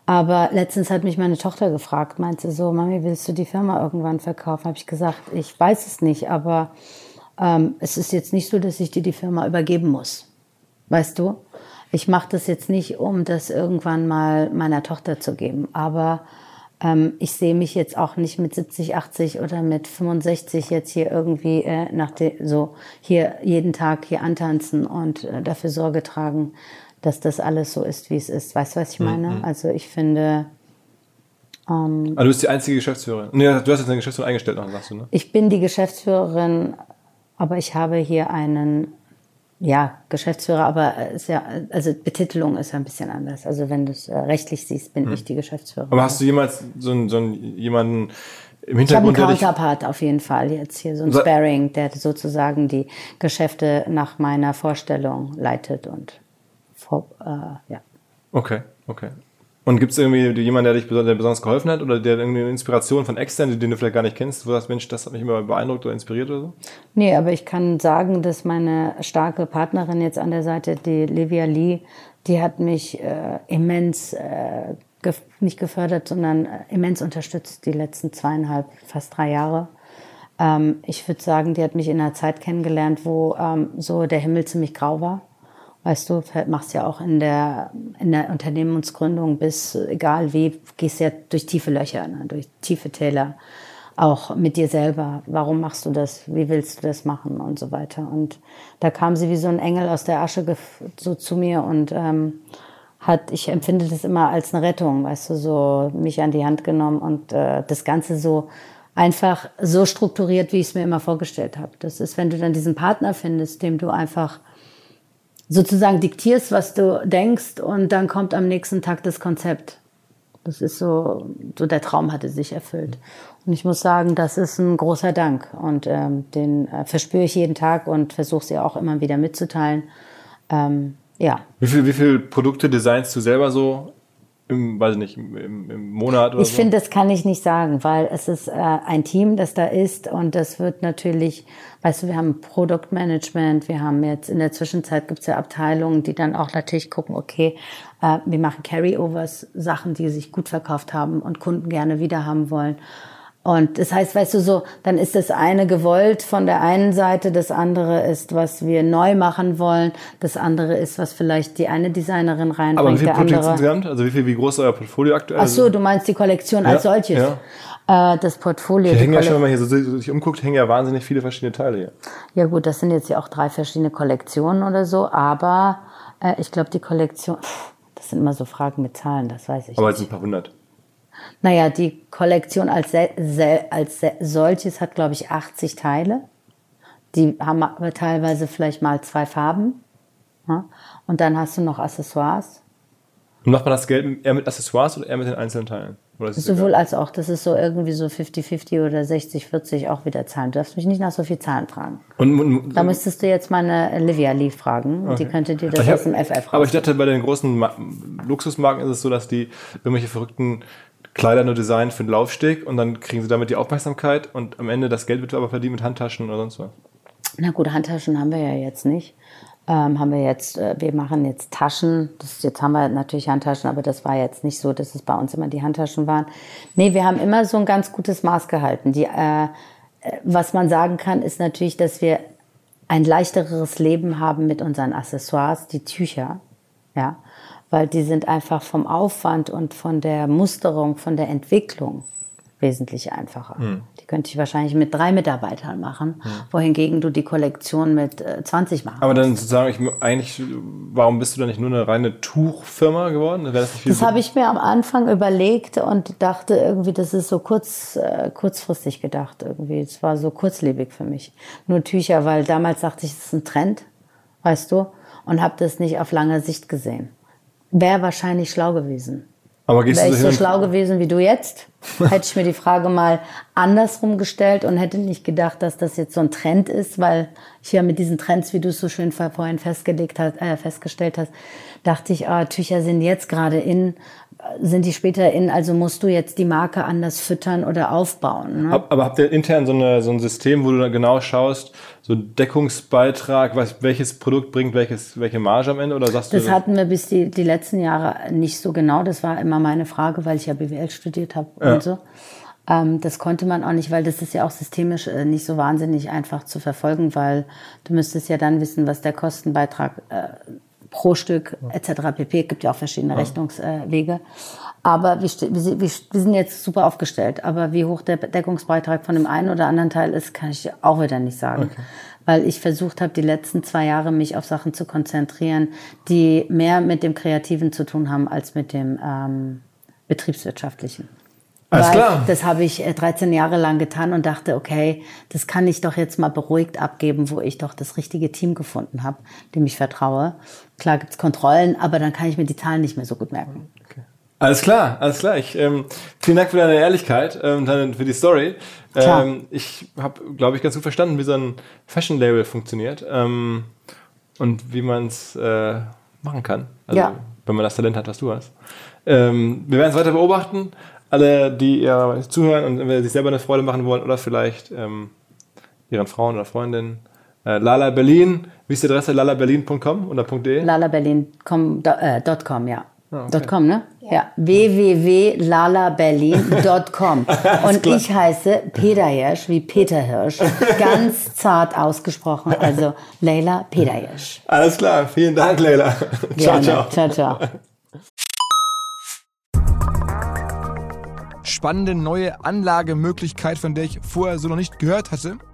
Speaker 2: Aber letztens hat mich meine Tochter gefragt, meinte so, Mami, willst du die Firma irgendwann verkaufen? Habe ich gesagt, ich weiß es nicht, aber ähm, es ist jetzt nicht so, dass ich dir die Firma übergeben muss. Weißt du? Ich mache das jetzt nicht, um das irgendwann mal meiner Tochter zu geben, aber ähm, ich sehe mich jetzt auch nicht mit 70, 80 oder mit 65 jetzt hier irgendwie äh, nach de, so hier jeden Tag hier antanzen und äh, dafür Sorge tragen, dass das alles so ist, wie es ist. Weißt du, was ich meine? Also ich finde,
Speaker 1: Aber du bist die einzige Geschäftsführerin. Nee, du hast jetzt eine Geschäftsführerin eingestellt, noch, sagst du, ne?
Speaker 2: ich bin die Geschäftsführerin, aber ich habe hier einen, ja, Geschäftsführer, aber äh, ist ja, also Betitelung ist ja ein bisschen anders. Also wenn du es äh, rechtlich siehst, bin ich die Geschäftsführerin.
Speaker 1: Aber hast du jemals so, einen, so einen, jemanden im
Speaker 2: Ich habe einen
Speaker 1: Hintergrund.
Speaker 2: Counterpart auf jeden Fall jetzt hier, so ein Sparring, der sozusagen die Geschäfte nach meiner Vorstellung leitet und vor, äh, ja.
Speaker 1: Okay, okay. Und gibt es irgendwie jemanden, der dich der besonders geholfen hat oder der irgendwie eine Inspiration von extern, den du vielleicht gar nicht kennst, wo du sagst, Mensch, das hat mich immer beeindruckt oder inspiriert oder so?
Speaker 2: Nee, aber ich kann sagen, dass meine starke Partnerin jetzt an der Seite, die Livia Lee, die hat mich äh, immens, äh, gef nicht gefördert, sondern äh, immens unterstützt die letzten zweieinhalb, fast drei Jahre. Ähm, ich würde sagen, die hat mich in einer Zeit kennengelernt, wo ähm, so der Himmel ziemlich grau war. Weißt du, machst ja auch in der, in der Unternehmensgründung bis, egal wie, gehst ja durch tiefe Löcher, ne, durch tiefe Täler. Auch mit dir selber. Warum machst du das? Wie willst du das machen? Und so weiter. Und da kam sie wie so ein Engel aus der Asche so zu mir und ähm, hat, ich empfinde das immer als eine Rettung, weißt du, so mich an die Hand genommen und äh, das Ganze so einfach so strukturiert, wie ich es mir immer vorgestellt habe. Das ist, wenn du dann diesen Partner findest, dem du einfach sozusagen diktierst, was du denkst und dann kommt am nächsten Tag das Konzept. Das ist so, so der Traum hatte sich erfüllt. Und ich muss sagen, das ist ein großer Dank und ähm, den äh, verspüre ich jeden Tag und versuche sie auch immer wieder mitzuteilen. Ähm, ja,
Speaker 1: Wie viel, wie viel Produkte designst du selber so im, weiß ich nicht, im, im, Monat oder
Speaker 2: Ich
Speaker 1: so?
Speaker 2: finde, das kann ich nicht sagen, weil es ist äh, ein Team, das da ist und das wird natürlich, weißt du, wir haben Produktmanagement, wir haben jetzt in der Zwischenzeit gibt es ja Abteilungen, die dann auch natürlich gucken, okay, äh, wir machen Carryovers, Sachen, die sich gut verkauft haben und Kunden gerne wieder haben wollen. Und das heißt, weißt du so, dann ist das eine gewollt von der einen Seite, das andere ist, was wir neu machen wollen, das andere ist, was vielleicht die eine Designerin reinbringt,
Speaker 1: Aber wie viel
Speaker 2: der
Speaker 1: Produkte insgesamt? Also wie viel, wie groß ist euer Portfolio aktuell?
Speaker 2: Ach so, du meinst die Kollektion als
Speaker 1: Ja,
Speaker 2: solches. Äh, das Portfolio.
Speaker 1: Hier
Speaker 2: die
Speaker 1: hängen ja schon, wenn man hier so sich umguckt, hängen ja wahnsinnig viele verschiedene Teile hier.
Speaker 2: ja gut, das sind jetzt ja auch drei verschiedene Kollektionen oder so, aber äh, ich glaube, die Kollektion, das sind immer so Fragen mit Zahlen, das weiß ich
Speaker 1: Aber
Speaker 2: nicht.
Speaker 1: jetzt ein paar hundert.
Speaker 2: Naja, die Kollektion als, als solches hat, glaube ich, 80 Teile. Die haben aber teilweise vielleicht mal zwei Farben. Ja? Und dann hast du noch Accessoires.
Speaker 1: Und macht man das Geld eher mit Accessoires oder eher mit den einzelnen Teilen?
Speaker 2: Sowohl egal? als auch. Das ist so irgendwie so 50-50 oder 60-40 auch wieder Zahlen. Du darfst mich nicht nach so viel Zahlen fragen. Und, und, da müsstest du jetzt meine Olivia Lee fragen. Okay. Die könnte dir das
Speaker 1: aus dem FF raus. Aber ich dachte, bei den großen Ma Luxusmarken ist es so, dass die irgendwelche verrückten Kleider nur designen für den Laufsteg und dann kriegen sie damit die Aufmerksamkeit und am Ende das Geld wird aber verdient mit Handtaschen oder sonst was.
Speaker 2: Na gut, Handtaschen haben wir ja jetzt nicht ähm, haben wir jetzt, äh, wir machen jetzt Taschen. Das, jetzt haben wir natürlich Handtaschen, aber das war jetzt nicht so, dass es bei uns immer die Handtaschen waren. Nee, wir haben immer so ein ganz gutes Maß gehalten. Die, äh, äh was man sagen kann, ist natürlich, dass wir ein leichteres Leben haben mit unseren Accessoires, die Tücher. Ja, weil die sind einfach vom Aufwand und von der Musterung, von der Entwicklung wesentlich einfacher. Hm. Die könnte ich wahrscheinlich mit drei Mitarbeitern machen, hm. wohingegen du die Kollektion mit äh, 20 machen
Speaker 1: Aber dann sage ich eigentlich, warum bist du dann nicht nur eine reine Tuchfirma geworden?
Speaker 2: Das, das habe ich mir am Anfang überlegt und dachte irgendwie, das ist so kurz, äh, kurzfristig gedacht irgendwie. Es war so kurzlebig für mich. Nur Tücher, weil damals dachte ich, das ist ein Trend, weißt du, und habe das nicht auf lange Sicht gesehen. Wäre wahrscheinlich schlau gewesen. Aber gehst Wäre ich so schlau gewesen wie du jetzt, hätte ich mir die Frage mal andersrum gestellt und hätte nicht gedacht, dass das jetzt so ein Trend ist, weil ich ja mit diesen Trends, wie du es so schön vorhin festgelegt hast, äh, festgestellt hast, dachte ich, ah, Tücher sind jetzt gerade in, sind die später in, also musst du jetzt die Marke anders füttern oder aufbauen.
Speaker 1: Ne? Aber habt ihr intern so, eine, so ein System, wo du dann genau schaust, so Deckungsbeitrag, was, welches Produkt bringt welches, welche Marge am Ende oder sagst
Speaker 2: das du? Das hatten wir bis die, die letzten Jahre nicht so genau. Das war immer meine Frage, weil ich ja BWL studiert habe ja. und so. Ähm, das konnte man auch nicht, weil das ist ja auch systemisch äh, nicht so wahnsinnig einfach zu verfolgen, weil du müsstest ja dann wissen, was der Kostenbeitrag äh, pro Stück etc. pp. Es gibt ja auch verschiedene ja. Rechnungswege. Aber wir, wir, wir, sind jetzt super aufgestellt. Aber wie hoch der Deckungsbeitrag von dem einen oder anderen Teil ist, kann ich auch wieder nicht sagen. Okay. Weil ich versucht habe, die letzten zwei Jahre mich auf Sachen zu konzentrieren, die mehr mit dem Kreativen zu tun haben als mit dem ähm, betriebswirtschaftlichen. Alles Weil klar. Das habe ich 13 äh, Jahre lang getan und dachte, okay, das kann ich doch jetzt mal beruhigt abgeben, wo ich doch das richtige Team gefunden habe, dem ich vertraue. Klar gibt's Kontrollen, aber dann kann ich mir die Zahlen nicht mehr so gut merken.
Speaker 1: Okay. Alles klar, alles klar. Ich, ähm, vielen Dank für deine Ehrlichkeit und ähm, für die Story. Ähm, ich habe, glaube ich, ganz gut verstanden, wie so ein Fashion-Label funktioniert ähm, und wie man es äh, machen kann. Also, ja. wenn man das Talent hat, was du hast. Ähm, wir werden es weiter beobachten. Alle, die ihr zuhören und sich selber eine Freude machen wollen oder vielleicht ähm, ihren Frauen oder Freundinnen. Äh, Lala Berlin, wie ist die Adresse? lalaberlin.com oder .de?
Speaker 2: lalaberlin.com, äh, ja. Ah, okay. .com, ne? Ja. www.lalaberlin.com. Und ich heiße Peter Hirsch, wie Peter Hirsch. Ganz zart ausgesprochen. Also Leila Peter Hirsch.
Speaker 1: Alles klar. Vielen Dank, Leila.
Speaker 2: Ciao, ciao. Ciao, ciao.
Speaker 1: Spannende neue Anlagemöglichkeit, von der ich vorher so noch nicht gehört hatte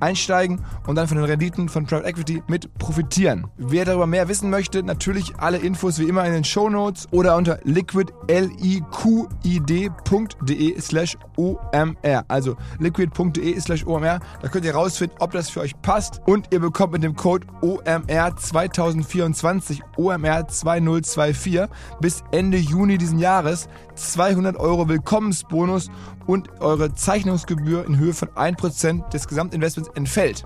Speaker 1: einsteigen und dann von den Renditen von Private Equity mit profitieren. Wer darüber mehr wissen möchte, natürlich alle Infos wie immer in den Show Notes oder unter liquid.de slash omr. Also liquid.de slash omr. Da könnt ihr rausfinden, ob das für euch passt und ihr bekommt mit dem Code OMR 2024 OMR 2024 bis Ende Juni diesen Jahres 200 Euro Willkommensbonus und eure Zeichnungsgebühr in Höhe von 1% des Gesamtinvestments entfällt.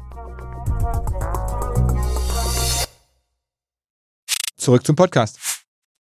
Speaker 1: Zurück zum Podcast.